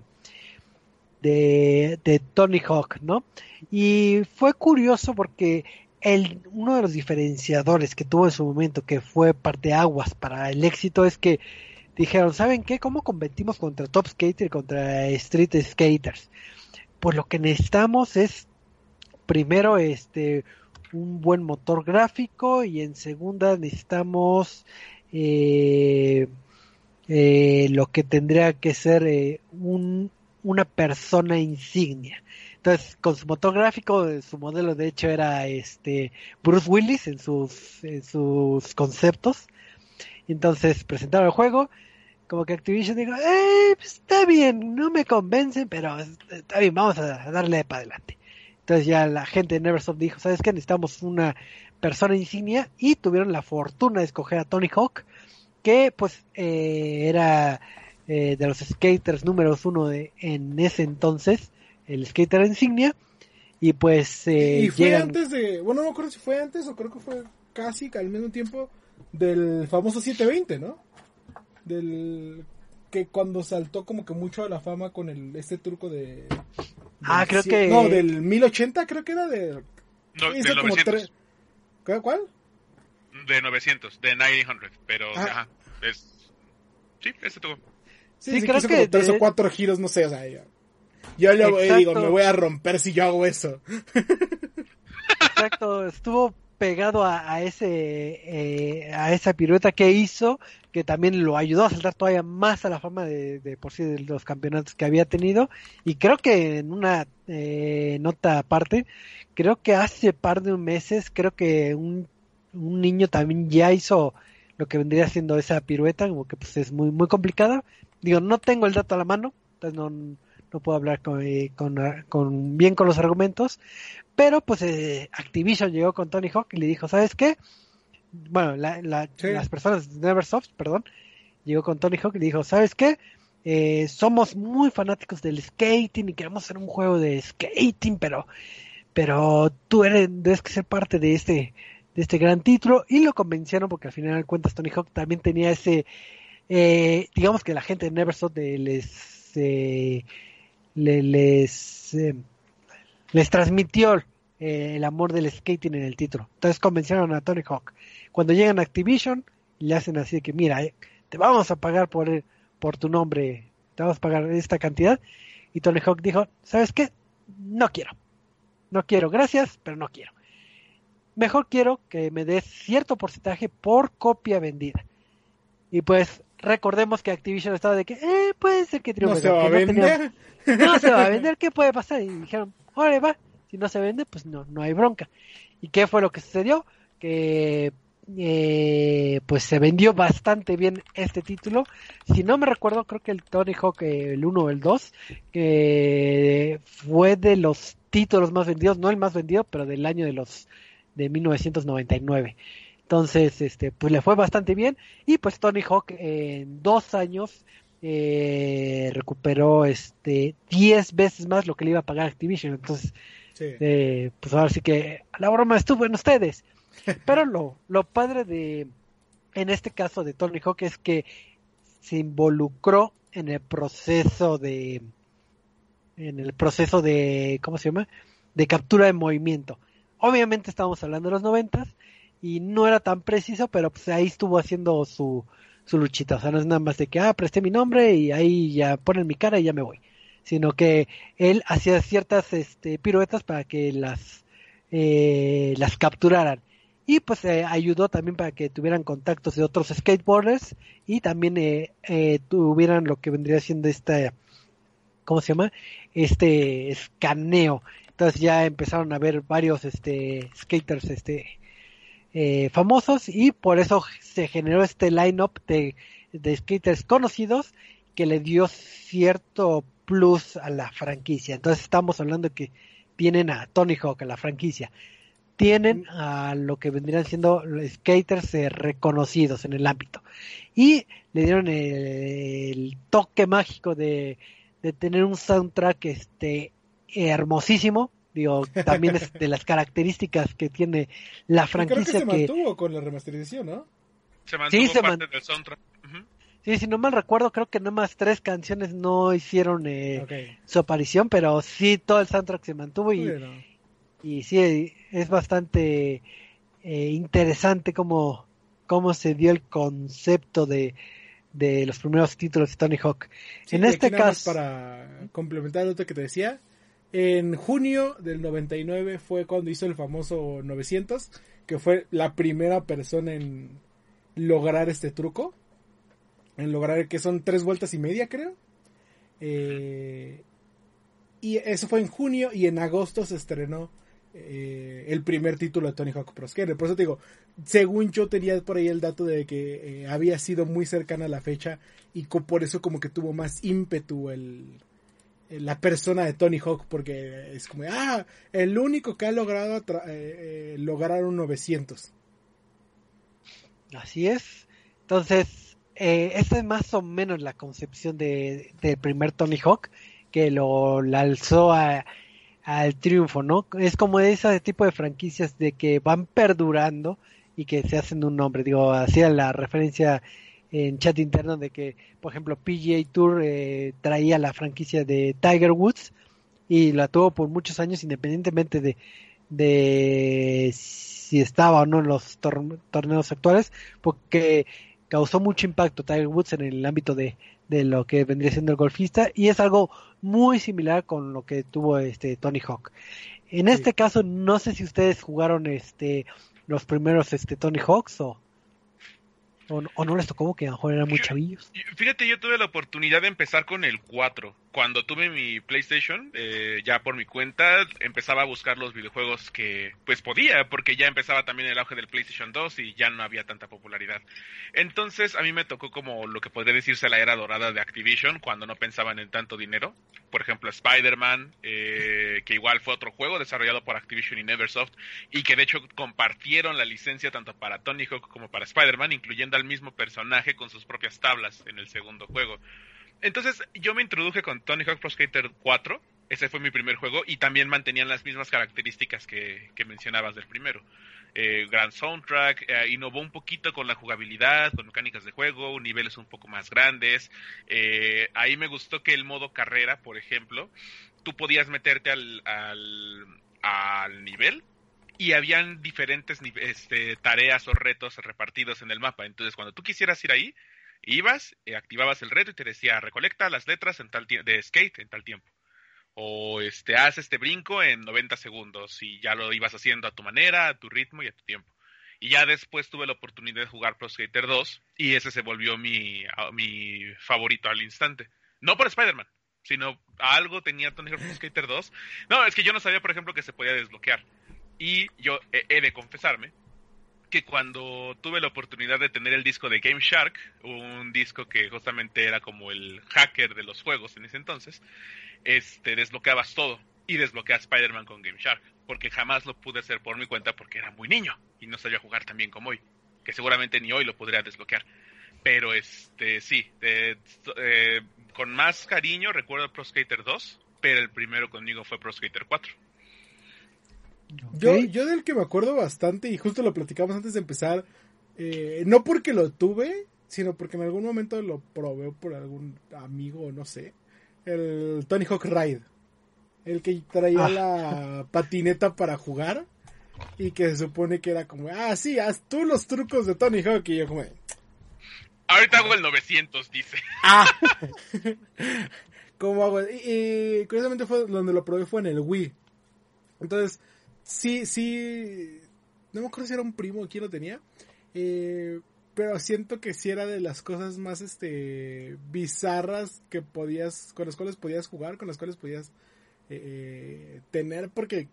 de, de Tony Hawk, ¿no? Y fue curioso porque el, uno de los diferenciadores que tuvo en su momento, que fue parte aguas para el éxito, es que dijeron, ¿saben qué? ¿Cómo competimos contra Top Skater y contra Street Skaters? Pues lo que necesitamos es, primero, este, un buen motor gráfico y en segunda necesitamos eh, eh, lo que tendría que ser eh, un, una persona insignia. Entonces, con su motor gráfico, su modelo de hecho era este Bruce Willis en sus, en sus conceptos. Entonces presentaron el juego, como que Activision dijo, eh, pues, está bien, no me convencen, pero está bien, vamos a darle para adelante. Entonces ya la gente de Neversoft dijo, ¿sabes qué? Necesitamos una persona insignia y tuvieron la fortuna de escoger a Tony Hawk, que pues eh, era eh, de los skaters números uno de, en ese entonces, el skater insignia. Y pues... Eh, y fue antes de... Bueno, no me acuerdo si fue antes o creo que fue casi al mismo tiempo del famoso 720, ¿no? Del que cuando saltó como que mucho a la fama con el este truco de... ah, creo que... No, del 1080 creo que era de... No, de 900. ¿Cuál? De 900, de 900, pero... Ah. Ajá, es... Sí, ese tuvo. Sí, sí, creo que... tres o cuatro giros, no sé, o sea... Yo le digo, me voy a romper si yo hago eso. Exacto, estuvo pegado a, ese eh, a esa pirueta que hizo que también lo ayudó a saltar todavía más a la fama de, por sí de los campeonatos que había tenido y creo que en una eh, nota aparte creo que hace par de meses creo que un, un niño también ya hizo lo que vendría siendo esa pirueta como que pues es muy muy complicada digo no tengo el dato a la mano entonces no no puedo hablar eh, con, bien con los argumentos, pero pues eh, Activision llegó con Tony Hawk y le dijo, ¿sabes qué? Bueno, las personas de Neversoft, perdón, llegó con Tony Hawk y le dijo, ¿sabes qué? Eh, somos muy fanáticos del skating y queremos hacer un juego de skating, pero, pero tú eres, debes que ser parte de este, de este gran título y lo convencieron porque al final de cuentas Tony Hawk también tenía ese, digamos que la gente de Neversoft les les, eh, les transmitió eh, el amor del skating en el título. Entonces convencieron a Tony Hawk. Cuando llegan a Activision, le hacen así de que, mira, eh, te vamos a pagar por, por tu nombre, te vamos a pagar esta cantidad. Y Tony Hawk dijo, ¿sabes qué? No quiero. No quiero, gracias, pero no quiero. Mejor quiero que me des cierto porcentaje por copia vendida. Y pues recordemos que Activision estaba de que, eh, puede ser que triunfe. No se va a vender. no se va a [laughs] vender, ¿qué puede pasar? Y dijeron, órale, va, si no se vende, pues no, no hay bronca. ¿Y qué fue lo que sucedió? Que eh, pues se vendió bastante bien este título. Si no me recuerdo, creo que el Tony Hawk, el 1 o el 2, que fue de los títulos más vendidos, no el más vendido, pero del año de los de 1999. Entonces, este, pues le fue bastante bien y pues Tony Hawk en dos años eh, recuperó este 10 veces más lo que le iba a pagar Activision. Entonces, eh, pues ahora sí que la broma estuvo en ustedes. [laughs] Pero lo, lo padre de, en este caso de Tony Hawk es que se involucró en el proceso de, en el proceso de, ¿cómo se llama? De captura de movimiento. Obviamente estamos hablando de los noventas y no era tan preciso, pero pues ahí estuvo haciendo su, su luchita. O sea, no es nada más de que, ah, presté mi nombre y ahí ya ponen mi cara y ya me voy. Sino que él hacía ciertas este, piruetas para que las, eh, las capturaran. Y pues eh, ayudó también para que tuvieran contactos de otros skateboarders y también eh, eh, tuvieran lo que vendría siendo esta, ¿cómo se llama? Este escaneo. Entonces ya empezaron a ver varios este, skaters este, eh, famosos y por eso se generó este line-up de, de skaters conocidos que le dio cierto plus a la franquicia. Entonces estamos hablando que tienen a Tony Hawk, a la franquicia. Tienen a lo que vendrían siendo skaters eh, reconocidos en el ámbito. Y le dieron el, toque mágico de, de, tener un soundtrack este hermosísimo, Digo, también es de las características que tiene la franquicia. Creo que se mantuvo con la remasterización, ¿no? Se mantuvo sí, se parte del soundtrack. Sí, si no mal recuerdo, creo que nomás tres canciones no hicieron eh, su aparición, pero sí todo el soundtrack se mantuvo y, y sí, es bastante eh, interesante cómo, cómo se dio el concepto de, de los primeros títulos de Tony Hawk. en este caso... Para complementar lo que te decía, en junio del 99 fue cuando hizo el famoso 900, que fue la primera persona en lograr este truco. En lograr que son tres vueltas y media, creo. Eh, y eso fue en junio y en agosto se estrenó eh, el primer título de Tony Hawk Pro Skater. Por eso te digo, según yo tenía por ahí el dato de que eh, había sido muy cercana a la fecha y por eso como que tuvo más ímpetu el, la persona de Tony Hawk porque es como, ah, el único que ha logrado eh, eh, lograr un 900. Así es. Entonces, eh, esa es más o menos la concepción de, del primer Tony Hawk que lo alzó al triunfo, ¿no? Es como ese tipo de franquicias de que van perdurando y que se hacen un nombre. Digo, hacía la referencia en chat interno de que, por ejemplo, PGA Tour eh, traía la franquicia de Tiger Woods y la tuvo por muchos años independientemente de, de si estaba o no en los torneos actuales, porque causó mucho impacto Tiger Woods en el ámbito de, de lo que vendría siendo el golfista y es algo muy similar con lo que tuvo este Tony Hawk. En este caso, no sé si ustedes jugaron este los primeros este Tony Hawks o, o, no les tocó que a lo mejor eran muy chavillos. Fíjate, yo tuve la oportunidad de empezar con el 4. Cuando tuve mi PlayStation, eh, ya por mi cuenta, empezaba a buscar los videojuegos que pues podía, porque ya empezaba también el auge del PlayStation 2 y ya no había tanta popularidad. Entonces, a mí me tocó como lo que podría decirse la era dorada de Activision, cuando no pensaban en tanto dinero. Por ejemplo, Spider-Man, eh, que igual fue otro juego desarrollado por Activision y Neversoft, y que de hecho compartieron la licencia tanto para Tony Hawk como para Spider-Man, incluyendo al mismo personaje con sus propias tablas en el segundo juego. Entonces yo me introduje con Tony Hawk Pro Skater 4, ese fue mi primer juego, y también mantenían las mismas características que, mencionabas del primero. Eh, gran soundtrack, eh, innovó un poquito con la jugabilidad, con mecánicas de juego, niveles un poco más grandes. Eh, ahí me gustó que el modo carrera, por ejemplo, tú podías meterte al, al, al nivel y habían diferentes este, tareas o retos repartidos en el mapa. Entonces, cuando tú quisieras ir ahí, ibas, eh, activabas el reto y te decía, recolecta las letras en tal de skate en tal tiempo. O este, haz este brinco en 90 segundos y ya lo ibas haciendo a tu manera, a tu ritmo y a tu tiempo. Y ya después tuve la oportunidad de jugar Pro Skater 2 y ese se volvió mi, mi favorito al instante. No por Spider-Man, sino algo tenía Tony Hawk Pro Skater 2. No, es que yo no sabía, por ejemplo, que se podía desbloquear. Y yo he de confesarme que cuando tuve la oportunidad de tener el disco de Game Shark, un disco que justamente era como el hacker de los juegos en ese entonces, este desbloqueabas todo y desbloqueas Spider-Man con Game Shark, porque jamás lo pude hacer por mi cuenta porque era muy niño y no sabía jugar tan bien como hoy, que seguramente ni hoy lo podría desbloquear. Pero este sí, eh, con más cariño recuerdo Pro Skater 2, pero el primero conmigo fue Pro Skater 4. Yo, yo del que me acuerdo bastante, y justo lo platicamos antes de empezar, eh, no porque lo tuve, sino porque en algún momento lo probé por algún amigo, no sé, el Tony Hawk Ride. El que traía ah. la [laughs] patineta para jugar y que se supone que era como, ah, sí, haz tú los trucos de Tony Hawk y yo como... Ahorita hago el 900, dice. Ah. [laughs] ¿Cómo hago? Y, curiosamente fue donde lo probé fue en el Wii. Entonces, sí, sí, no me acuerdo si era un primo quién lo tenía, eh, pero siento que sí era de las cosas más, este, bizarras que podías, con las cuales podías jugar, con las cuales podías eh, tener, porque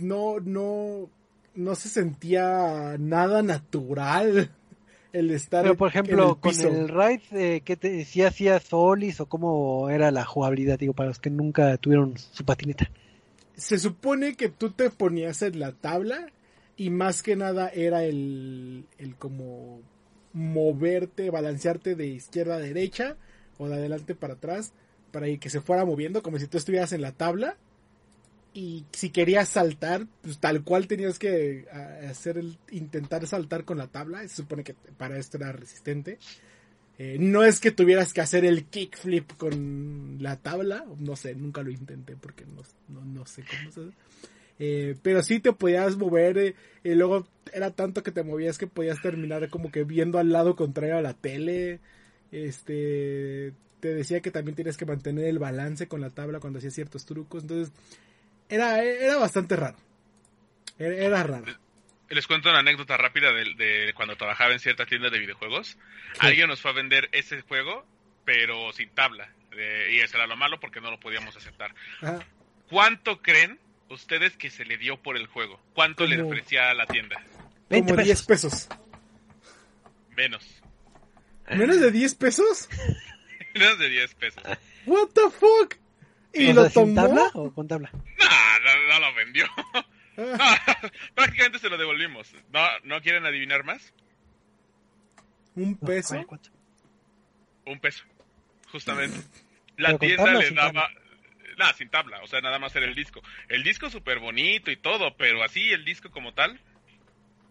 no, no, no se sentía nada natural [laughs] el estar Pero por ejemplo, con el Ride, eh, ¿qué te, si hacía solis o cómo era la jugabilidad, digo, para los que nunca tuvieron su patineta? Se supone que tú te ponías en la tabla y más que nada era el, el como moverte, balancearte de izquierda a derecha o de adelante para atrás para que se fuera moviendo como si tú estuvieras en la tabla y si querías saltar, pues tal cual tenías que hacer el, intentar saltar con la tabla, se supone que para esto era resistente. Eh, no es que tuvieras que hacer el kickflip con la tabla, no sé, nunca lo intenté porque no, no, sé cómo se eh, pero sí te podías mover eh, y luego era tanto que te movías que podías terminar como que viendo al lado contrario a la tele. Este te decía que también tienes que mantener el balance con la tabla cuando hacías ciertos trucos. Entonces, era, era bastante raro. Era, raro. Les cuento una anécdota rápida de, cuando trabajaba en cierta tienda de videojuegos. Alguien nos fue a vender ese juego, pero sin tabla. y eso era lo malo porque no lo podíamos aceptar. ¿Cuánto creen ustedes que se le dio por el juego? ¿Cuánto le ofrecía a la tienda? Como 10 pesos. Menos. ¿Menos de 10 pesos? [laughs] Menos de 10 pesos. What the fuck? ¿Y lo tomó? tabla o con tabla? No, no, lo vendió. [laughs] prácticamente se lo devolvimos. ¿No, ¿No quieren adivinar más? ¿Un peso? Un peso, justamente. [laughs] La tienda le daba... Nada, sin tabla, o sea, nada más era el disco. El disco súper bonito y todo, pero así el disco como tal,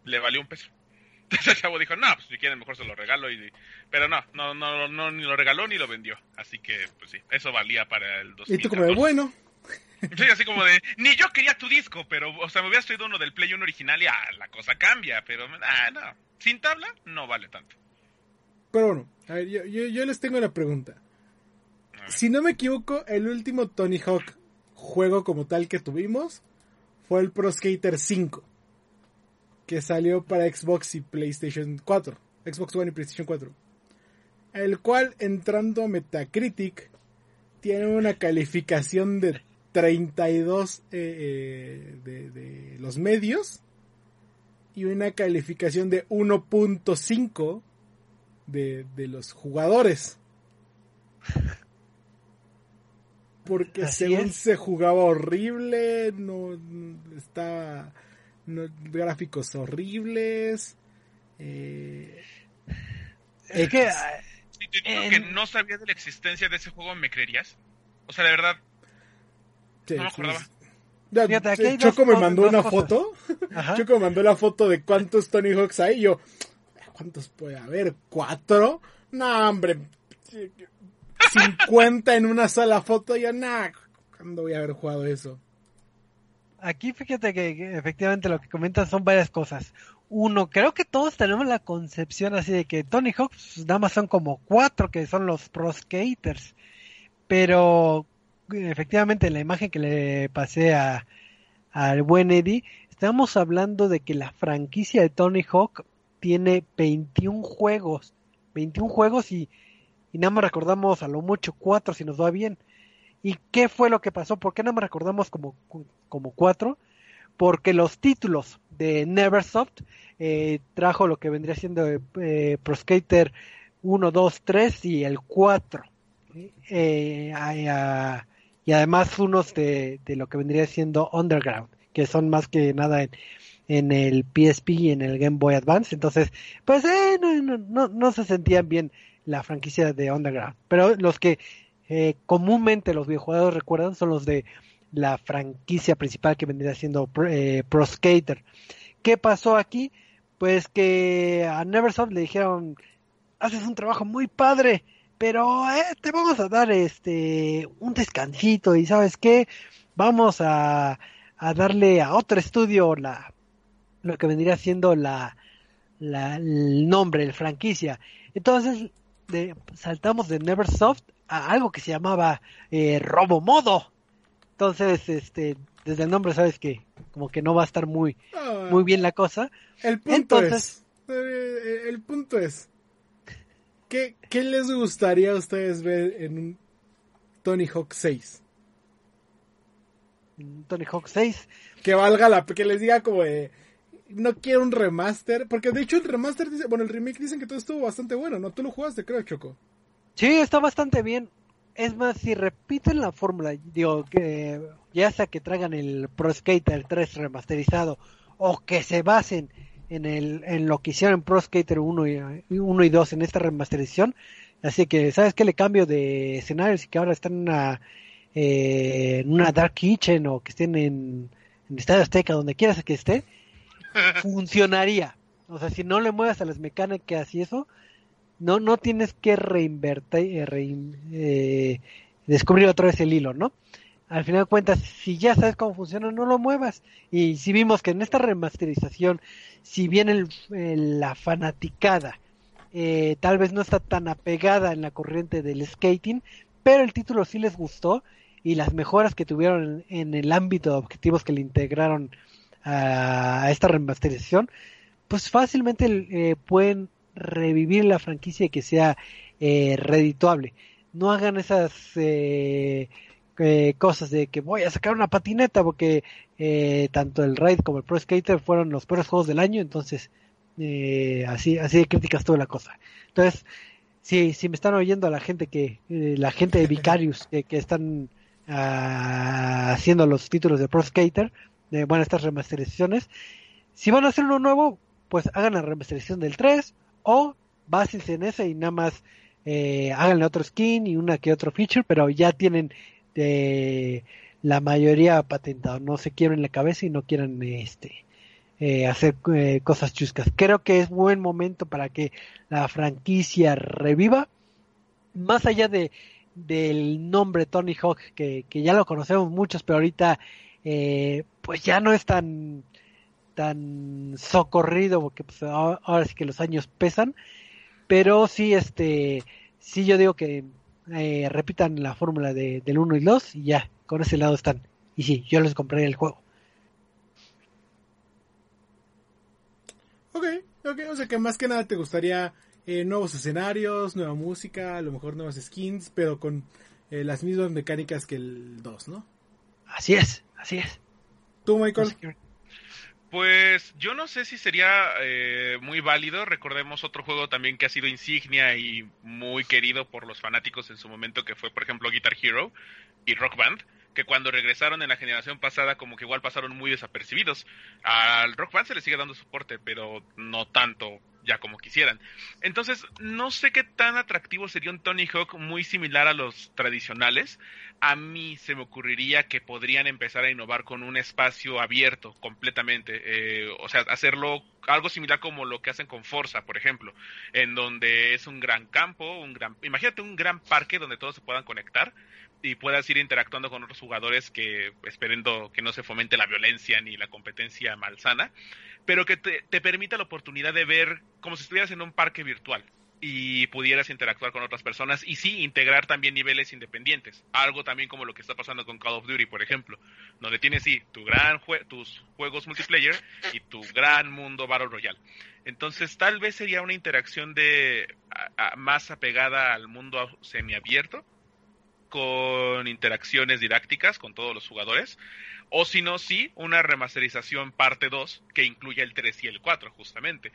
le valió un peso. [laughs] Entonces el chavo dijo, no, pues si quieren mejor se lo regalo. Y, pero no, no, no, no, ni lo regaló ni lo vendió. Así que, pues sí, eso valía para el 2000. Y tú como de bueno. Sí, así como de, ni yo quería tu disco, pero, o sea, me hubieras traído uno del Play 1 original y ah, la cosa cambia, pero, ah, no, sin tabla no vale tanto. Pero bueno, a ver, yo, yo, les tengo una pregunta. Si no me equivoco, el último Tony Hawk juego como tal que tuvimos fue el Pro Skater 5 que salió para Xbox y PlayStation 4, Xbox One y PlayStation 4, el cual entrando a Metacritic tiene una calificación de 32 eh, eh, de, los medios y una calificación de 1.5 de, de los jugadores. Porque según se jugaba horrible, no estaba gráficos horribles. Eh, es que... Si te digo que no sabía de la existencia de ese juego, ¿me creerías? O sea, de verdad... no me acordaba. Choco me mandó una foto. Choco me mandó la foto de cuántos Tony Hawks hay. Y yo, ¿cuántos puede haber? ¿Cuatro? No, hombre. 50 en una sola foto. Y yo, nah, ¿cuándo voy a haber jugado eso? aquí fíjate que, efectivamente lo que comentas son varias cosas. Uno, creo que todos tenemos la concepción así de que Tony Hawk pues, nada más son como cuatro que son los pro skaters. Pero efectivamente la imagen que le pasé a al buen Eddie, estamos hablando de que la franquicia de Tony Hawk tiene 21 juegos. 21 juegos y, y nada más recordamos a lo mucho cuatro si nos va bien. ¿Y qué fue lo que pasó? ¿Por qué no me recordamos como, como cuatro? Porque los títulos de Neversoft eh, trajo lo que vendría siendo eh, Pro Skater 1, 2, 3 y el 4. Eh, y además unos de, lo que vendría siendo Underground, que son más que nada en, en el PSP y en el Game Boy Advance. Entonces, pues eh, no, no, no, no se sentían bien la franquicia de Underground. Pero los que eh, comúnmente los videojuegos recuerdan son los de la franquicia principal que vendría siendo eh, Pro Skater. ¿Qué pasó aquí? Pues que a Neversoft le dijeron, haces un trabajo muy padre, pero eh, te vamos a dar este un descansito y sabes qué, vamos a, a darle a otro estudio la lo que vendría siendo la, la el nombre, el franquicia. Entonces de, saltamos de Neversoft a algo que se llamaba eh, Robo Modo. Entonces, este, desde el nombre sabes que como que no va a estar muy, Ah, muy bien la cosa. El punto Entonces- es. eh, el punto es. ¿Qué, ¿Qué les gustaría a ustedes ver en un Tony Hawk 6? Tony Hawk 6. Que valga la. Que les diga como de. No quiero un remaster. Porque de hecho el remaster dice. Bueno, el remake dicen que todo estuvo bastante bueno, ¿no? Tú lo jugaste, creo, Choco. Sí, está bastante bien. Es más, si repiten la fórmula, digo, que ya sea que traigan el Pro Skater 3 remasterizado o que se basen en, el, en lo que hicieron en Pro Skater 1 y, 1 y 2 en esta remasterización, así que, ¿sabes qué? Le cambio de escenarios y que ahora están en una, eh, en una Dark Kitchen o que estén en, en Estadio Azteca, donde quieras que esté, [laughs] funcionaría. O sea, si no le muevas a las mecánicas y eso, no, no tienes que reinvertir, eh, rein- eh, descubrir otra vez el hilo, ¿no? Al final de cuentas, si ya sabes cómo funciona, no lo muevas. Y si vimos que en esta remasterización, si bien la fanaticada eh, tal vez no está tan apegada en la corriente del skating, pero el título sí les gustó y las mejoras que tuvieron en, en el ámbito de objetivos que le integraron a, a esta remasterización, pues fácilmente eh, pueden revivir la franquicia y que sea eh, redituable. No hagan esas eh, eh, cosas de que voy a sacar una patineta porque eh, tanto el Raid como el Pro Skater fueron los peores juegos del año, entonces eh, así así de críticas toda la cosa. Entonces, si, si me están oyendo la gente que eh, la gente de Vicarious que, que están ah, haciendo los títulos de Pro Skater, bueno, estas remasterizaciones, si van a hacer uno nuevo, pues hagan la remasterización del 3 o básense en ese y nada más eh, háganle otro skin y una que otro feature, pero ya tienen la mayoría patentado, no se quiebren la cabeza y no quieran este eh, hacer eh, cosas chuscas. Creo que es buen momento para que la franquicia reviva, más allá de del nombre Tony Hawk, que, que ya lo conocemos muchos, pero ahorita eh, pues ya no es tan tan socorrido porque pues, ahora, ahora sí que los años pesan. Pero sí este sí yo digo que eh, repitan la fórmula de, del 1 y 2 y ya con ese lado están y sí yo les compré el juego Ok, ok, o sea que más que nada te gustaría eh, nuevos escenarios, nueva música, a lo mejor nuevas skins, pero con eh, las mismas mecánicas que el 2, ¿no? así es así es ¿Tú, Michael? Pues yo no sé si sería eh, muy válido. Recordemos otro juego también que ha sido insignia y muy querido por los fanáticos en su momento, que fue, por ejemplo, Guitar Hero y Rock Band, que cuando regresaron en la generación pasada, como que igual pasaron muy desapercibidos. Al Rock Band se le sigue dando soporte, pero no tanto ya como quisieran. Entonces, no sé qué tan atractivo sería un Tony Hawk muy similar a los tradicionales. A mí se me ocurriría que podrían empezar a innovar con un espacio abierto completamente. Eh, o sea, hacerlo algo similar como lo que hacen con Forza, por ejemplo, en donde es un gran campo, un gran, imagínate un gran parque donde todos se puedan conectar y puedas ir interactuando con otros jugadores que esperando que no se fomente la violencia ni la competencia malsana, pero que te, te permita la oportunidad de ver como si estuvieras en un parque virtual y pudieras interactuar con otras personas y sí integrar también niveles independientes. Algo también como lo que está pasando con Call of Duty, por ejemplo, donde tienes sí tu gran jue tus juegos multiplayer y tu gran mundo Battle Royale. Entonces, tal vez sería una interacción de más apegada al mundo semiabierto con interacciones didácticas con todos los jugadores. O si no, sí, una remasterización parte 2 que incluya el 3 y el 4, justamente.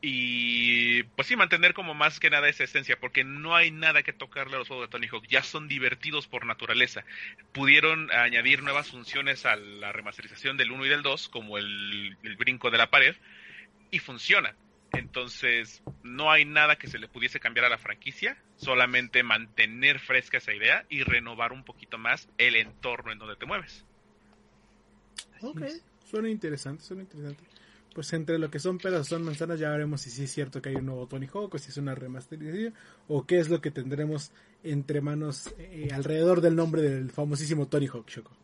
Y pues sí, mantener como más que nada esa esencia, porque no hay nada que tocarle a los juegos de Tony Hawk, ya son divertidos por naturaleza. Pudieron añadir nuevas funciones a la remasterización del 1 y del 2, como el, el brinco de la pared, y funcionan. Entonces, no hay nada que se le pudiese cambiar a la franquicia, solamente mantener fresca esa idea y renovar un poquito más el entorno en donde te mueves. ok, suena interesante, suena interesante. Pues entre lo que son peras son manzanas ya veremos si sí es cierto que hay un nuevo Tony Hawk o si es una remasterización o qué es lo que tendremos entre manos eh, alrededor del nombre del famosísimo Tony Hawk, Choco.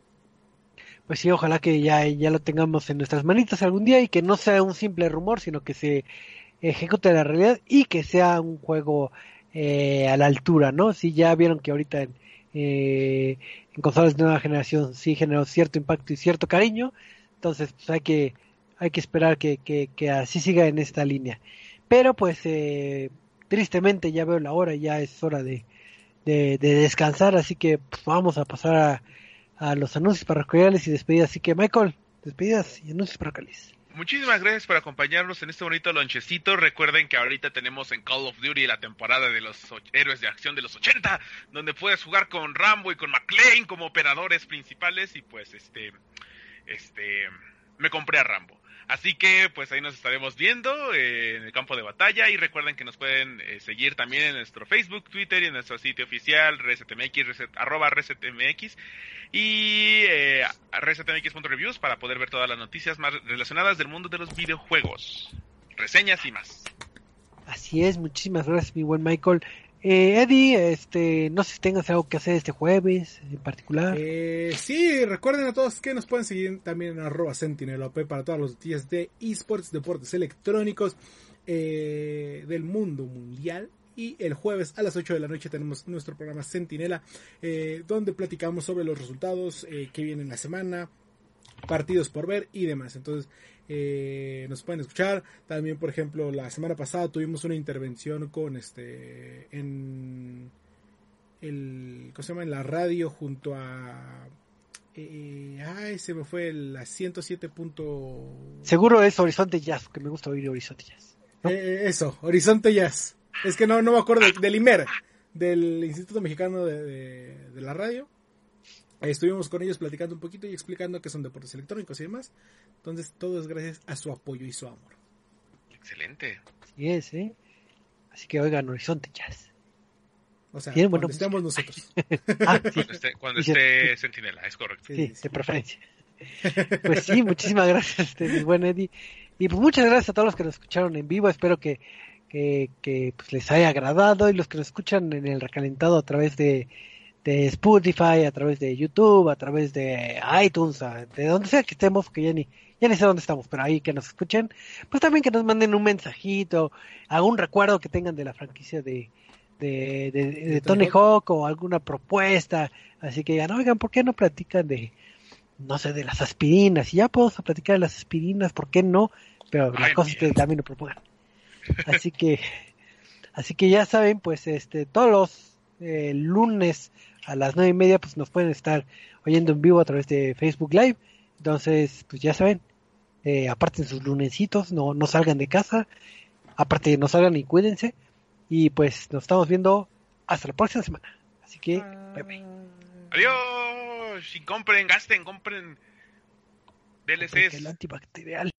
Pues sí, ojalá que ya, ya lo tengamos en nuestras manitas algún día y que no sea un simple rumor, sino que se ejecute la realidad y que sea un juego eh, a la altura, ¿no? Si ya vieron que ahorita en, eh, en consolas de nueva generación sí generó cierto impacto y cierto cariño, entonces pues hay que hay que esperar que, que, así siga en esta línea. Pero pues eh, tristemente ya veo la hora, ya es hora de, de, descansar, así que pues, vamos a pasar a, a los anuncios parroquiales y despedidas. Así que Michael, despedidas y anuncios parroquiales. Muchísimas gracias por acompañarnos en este bonito lonchecito. Recuerden que ahorita tenemos en Call of Duty la temporada de los héroes de acción de los 80, donde puedes jugar con Rambo y con McLean como operadores principales y pues este este me compré a Rambo. Así que pues ahí nos estaremos viendo eh, en el campo de batalla y recuerden que nos pueden eh, seguir también en nuestro Facebook, Twitter y en nuestro sitio oficial resetmx, arroba resetmx y eh, resetmx.reviews para poder ver todas las noticias más relacionadas del mundo de los videojuegos, reseñas y más. Así es, muchísimas gracias mi buen Michael. Eh, Eddie, este, no sé si tengas algo que hacer este jueves en particular. Eh, sí, recuerden a todos que nos pueden seguir también en arroba sentinelop para todas las noticias de esports, deportes electrónicos eh, del mundo mundial. Y el jueves a las 8 de la noche tenemos nuestro programa Sentinela, eh, donde platicamos sobre los resultados que vienen en la semana, partidos por ver y demás. Entonces, eh, nos pueden escuchar. También, por ejemplo, la semana pasada tuvimos una intervención con este en el ¿cómo se llama? en la radio junto a eh, ay, se me fue la 107. Seguro es Horizonte Jazz, que me gusta oír Horizonte Jazz. Eh, eso, Horizonte Jazz. Es que no, no me acuerdo del IMER, del Instituto Mexicano de la Radio estuvimos con ellos platicando un poquito y explicando que son deportes electrónicos y demás. Entonces, todo es gracias a su apoyo y su amor. Excelente. Así es, ¿eh? Así que oigan, Horizonte Jazz. O sea, cuando bueno, estemos nosotros. [laughs] ah, Cuando esté, Sentinela, es correcto. Sí, de preferencia. pues sí, muchísimas gracias, este, mi buen Eddie. Y pues muchas gracias a todos los que nos escucharon en vivo. Espero que, que, que pues, les haya agradado y los que nos escuchan en el recalentado a través de de Spotify, a través de YouTube, a través de iTunes, de donde sea que estemos, que ya ni, ya ni sé dónde estamos, pero ahí que nos escuchen, pues también que nos manden un mensajito, algún recuerdo que tengan de la franquicia de, de, de, Tony Hawk o alguna propuesta, así que digan, oigan, ¿por qué no platican de, no sé, de las aspirinas? Y ya podemos platicar de las aspirinas, ¿por qué no? Pero las cosas que también lo propongan. Así que, así que ya saben, pues este, todos los eh, lunes a las nueve y media pues nos pueden estar oyendo en vivo a través de Facebook Live. Entonces, pues ya saben, eh, aparten sus lunesitos, no, no salgan de casa, aparte no salgan y cuídense. Y pues nos estamos viendo hasta la próxima semana. Así que, bye Adiós. Y compren, gasten, compren DLCs. El antibacterial.